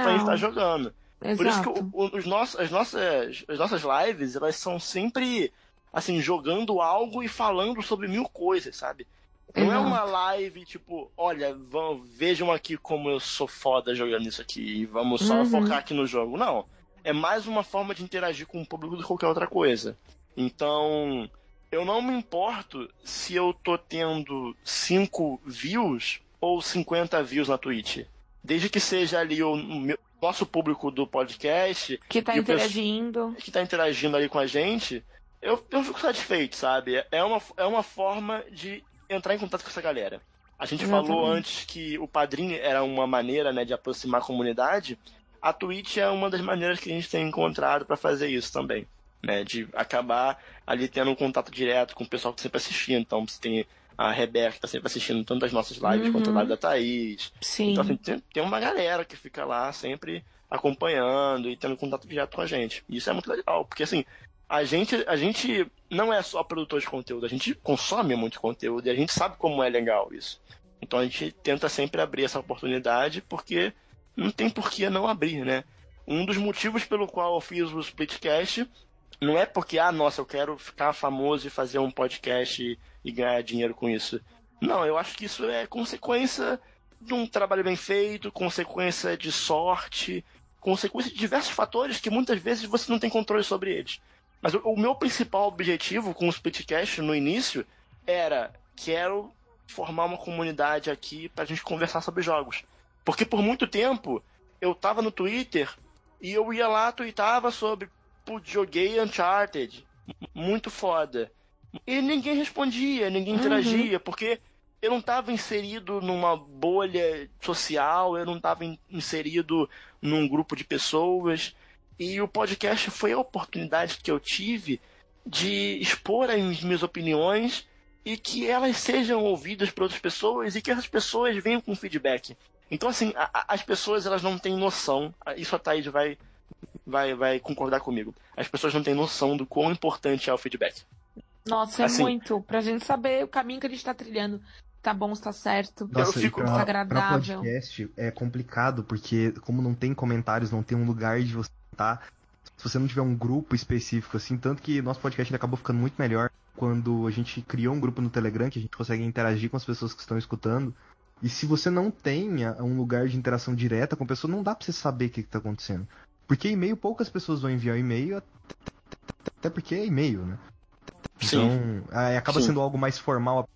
a gente está jogando. Exato. Por isso que o- o- os nossos, as, nossas, as nossas lives, elas são sempre, assim, jogando algo e falando sobre mil coisas, sabe? Não é uma live tipo, olha, vão, vejam aqui como eu sou foda jogando isso aqui e vamos só Uhum. focar aqui no jogo. Não. É mais uma forma de interagir com o público do que qualquer outra coisa. Então, eu não me importo se eu tô tendo 5 views ou 50 views na Twitch. Desde que seja ali o meu- nosso público do podcast Que tá interagindo. que tá interagindo ali com a gente, eu, eu fico satisfeito, sabe? É uma, é uma forma de entrar em contato com essa galera. A gente falou Exatamente. antes que o padrinho era uma maneira né, de aproximar a comunidade. A Twitch é uma das maneiras que a gente tem encontrado para fazer isso também. Né, de acabar ali tendo um contato direto com o pessoal que sempre assistindo. Então você tem a Rebeca que tá sempre assistindo tanto as nossas lives Uhum. quanto a live da Thaís. Sim. Então, assim, tem, tem uma galera que fica lá sempre acompanhando e tendo contato direto com a gente. E isso é muito legal, porque assim, a gente, a gente não é só produtor de conteúdo, a gente consome muito conteúdo e a gente sabe como é legal isso. Então a gente tenta sempre abrir essa oportunidade, porque não tem por que não abrir, né? Um dos motivos pelo qual eu fiz o Splitcast não é porque, ah, nossa, eu quero ficar famoso e fazer um podcast e, e ganhar dinheiro com isso. Não, eu acho que isso é consequência de um trabalho bem feito, consequência de sorte, consequência de diversos fatores que muitas vezes você não tem controle sobre eles. Mas o, o meu principal objetivo com o Splitcast no início era quero formar uma comunidade aqui pra gente conversar sobre jogos. Porque por muito tempo eu tava no Twitter e eu ia lá, tweetava sobre, putz, joguei Uncharted, muito foda. E ninguém respondia, ninguém interagia, porque eu não estava inserido numa bolha social, eu não estava inserido num grupo de pessoas. E o podcast foi a oportunidade que eu tive de expor as minhas opiniões e que elas sejam ouvidas por outras pessoas e que essas pessoas venham com feedback. Então, assim, a- a- as pessoas elas não têm noção, isso a Thaís vai, vai, vai concordar comigo. As pessoas não têm noção do quão importante é o feedback. Nossa, é Assim- muito. Pra gente saber o caminho que a gente tá trilhando. Tá bom, se tá certo. Nossa, Eu fico- pra, agradável. pra podcast é complicado, porque como não tem comentários, não tem um lugar de você estar. Se você não tiver um grupo específico, assim, tanto que nosso podcast acabou ficando muito melhor quando a gente criou um grupo no Telegram, que a gente consegue interagir com as pessoas que estão escutando. E se você não tem um lugar de interação direta com a pessoa, não dá pra você saber o que, que tá acontecendo. Porque e-mail, poucas pessoas vão enviar e-mail, até- porque é e-mail, né? Sim. Então, é, acaba Sim. sendo algo mais formal.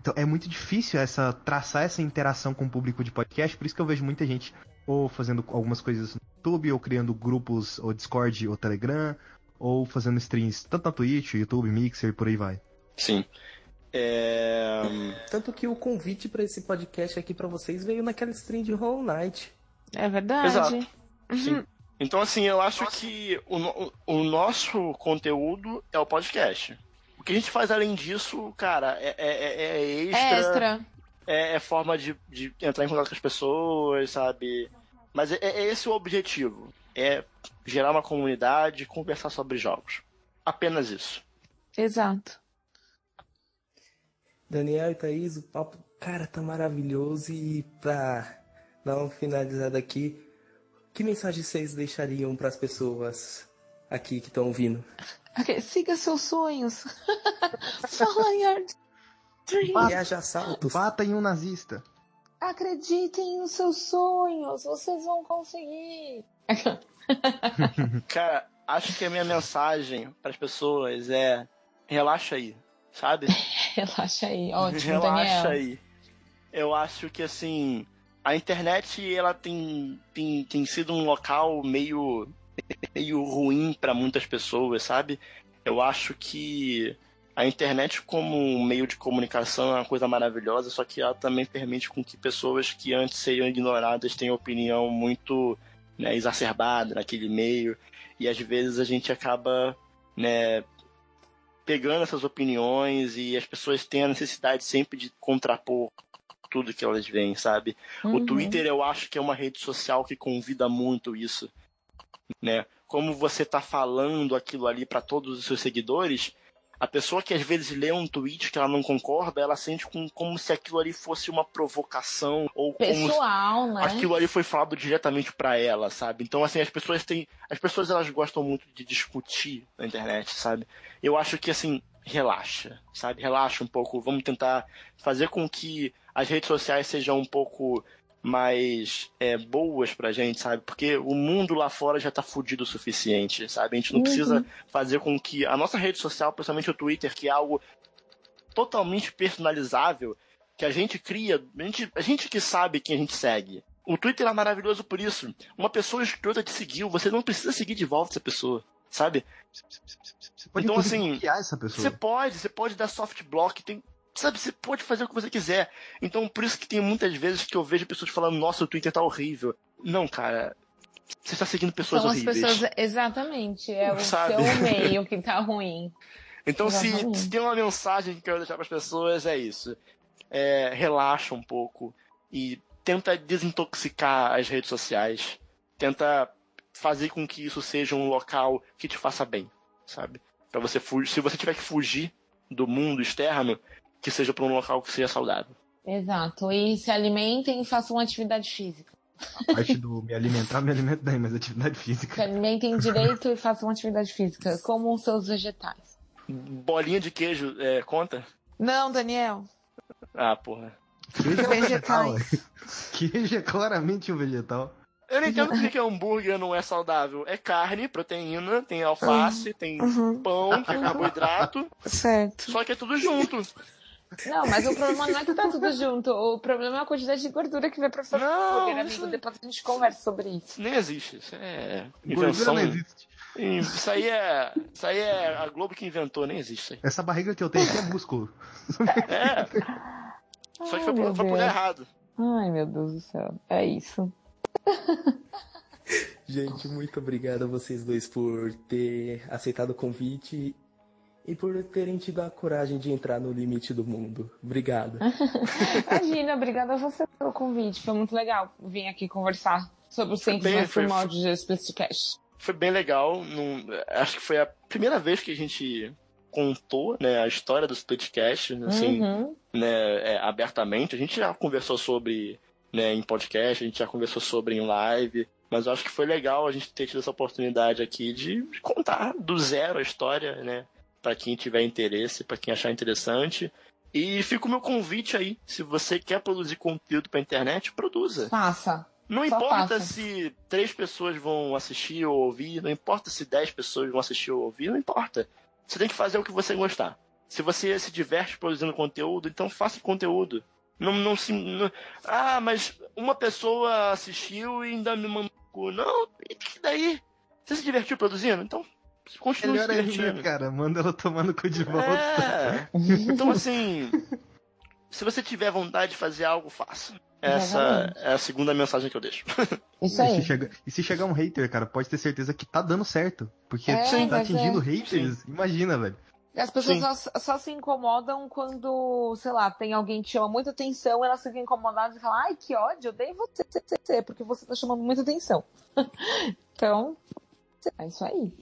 Então, é muito difícil essa traçar essa interação com o público de podcast, por isso que eu vejo muita gente ou fazendo algumas coisas no YouTube, ou criando grupos, ou Discord, ou Telegram, ou fazendo streams tanto na Twitch, YouTube, Mixer, por aí vai. Sim. É... Tanto que o convite pra esse podcast aqui pra vocês veio naquela stream de Hollow Knight. É verdade. Exato. Sim. Então, assim, eu acho que o, o nosso conteúdo é o podcast. O que a gente faz além disso, cara, é, é- é- é extra. É extra. É, é forma de, de entrar em contato com as pessoas, sabe? Mas é, é esse o objetivo. É gerar uma comunidade, conversar sobre jogos. Apenas isso. Exato. Daniel e Thaís, o papo, cara, tá maravilhoso. E pra dar uma finalizada aqui, que mensagem vocês deixariam pras pessoas aqui que estão ouvindo? Ok, Siga seus sonhos. Follow your dreams. Viaja saltos. Bata em um nazista. Acreditem nos seus sonhos. Vocês vão conseguir. Cara, acho que a minha mensagem para as pessoas é relaxa aí, sabe? Relaxa aí. Ótimo, relaxa Daniel. aí. Eu acho que assim, a internet ela tem, tem, tem sido um local meio meio ruim para muitas pessoas, sabe? Eu acho que a internet como um meio de comunicação é uma coisa maravilhosa, só que ela também permite com que pessoas que antes seriam ignoradas tenham opinião muito né, exacerbada naquele meio e às vezes a gente acaba né, pegando essas opiniões e as pessoas têm a necessidade sempre de contrapor tudo que elas veem, sabe? Uhum. O Twitter eu acho que é uma rede social que convida muito isso, né? Como você tá falando aquilo ali para todos os seus seguidores, a pessoa que às vezes lê um tweet que ela não concorda, ela sente com, como se aquilo ali fosse uma provocação ou se Pessoal, né? aquilo ali foi falado diretamente para ela, sabe? Então assim, as pessoas têm, as pessoas elas gostam muito de discutir na internet, sabe? Eu acho que assim, relaxa, sabe? Relaxa um pouco, vamos tentar fazer com que as redes sociais sejam um pouco mais é, boas pra gente, sabe? Porque o mundo lá fora já tá fudido o suficiente, sabe? A gente não Uhum. precisa fazer com que a nossa rede social, principalmente o Twitter, que é algo totalmente personalizável, que a gente cria, a gente, a gente que sabe quem a gente segue. O Twitter é maravilhoso por isso. Uma pessoa escrota te seguiu, você não precisa seguir de volta essa pessoa, sabe? Você pode Então, assim, essa pessoa. Você pode, você pode dar soft block, tem, sabe, você pode fazer o que você quiser. Então, por isso que tem muitas vezes que eu vejo pessoas falando, nossa, o Twitter tá horrível. Não, cara, você está seguindo pessoas São horríveis. pessoas. Exatamente. É o Sabe? seu meio que tá ruim. Então, se, se tem uma mensagem que eu quero deixar para as pessoas, é isso. É, relaxa um pouco e tenta desintoxicar as redes sociais. Tenta fazer com que isso seja um local que te faça bem, sabe? Para você fugir, se você tiver que fugir do mundo externo, que seja para um local que seja saudável. Exato. E se alimentem e façam atividade física. A parte do me alimentar, me alimento bem, mas atividade Se física. alimentem direito e façam atividade física. Comam seus vegetais. Bolinha de queijo é, conta? Não, Daniel. Ah, porra. Queijo é vegetal. Queijo é claramente um vegetal. Eu não entendo por que hambúrguer não é saudável. É carne, proteína, tem alface, tem Uhum. pão, que é carboidrato, Certo. só que é tudo junto. Não, mas o problema não é que tá tudo junto. O problema é a quantidade de gordura que vai pra fora do Não, hambúrguer, amigo. isso- Depois a gente conversa sobre isso. Nem existe. Isso é Gordura invenção. não existe. Isso aí é. Isso aí é a Globo que inventou, nem existe isso aí. Essa barriga que eu tenho aqui é músculo. É. Só que foi, pro, foi pro errado. Ai, meu Deus do céu. É isso. Gente, muito obrigado a vocês dois por ter aceitado o convite e por terem tido a coragem de entrar no limite do mundo. Obrigado. Imagina, obrigada a você pelo convite. Foi muito legal vir aqui conversar sobre os 100 bem, mais foi- primórdios de Explicitcast. Foi bem legal. Não- acho que foi a primeira vez que a gente contou né, a história do Splitcast, assim, Uhum. né, é, abertamente. A gente já conversou sobre né, em podcast, a gente já conversou sobre em live, mas eu acho que foi legal a gente ter tido essa oportunidade aqui de contar do zero a história, né? Pra quem tiver interesse, pra quem achar interessante. E fica o meu convite aí. Se você quer produzir conteúdo pra internet, produza. Faça. Não Só importa se três pessoas vão assistir ou ouvir, não importa se dez pessoas vão assistir ou ouvir, não importa. Você tem que fazer o que você gostar. Se você se diverte produzindo conteúdo, então faça conteúdo. Não, não se. não- ah, mas uma pessoa assistiu e ainda me mandou. Não, e que daí? Você se divertiu produzindo? Então, continue Melhor se ainda, divertindo. cara. Manda ela tomar no cu de volta. É. Então, assim, se você tiver vontade de fazer algo, faça. Essa Exatamente. é a segunda mensagem que eu deixo. Isso E aí. se, e se chegar um hater, cara, pode ter certeza que tá dando certo. Porque É, tá atingindo é. haters. Imagina, velho. As pessoas Sim. só, só se incomodam quando, sei lá, tem alguém que chama muita atenção, elas ficam incomodadas e falam, ai, que ódio, odeio você, porque você tá chamando muita atenção. então, é isso aí.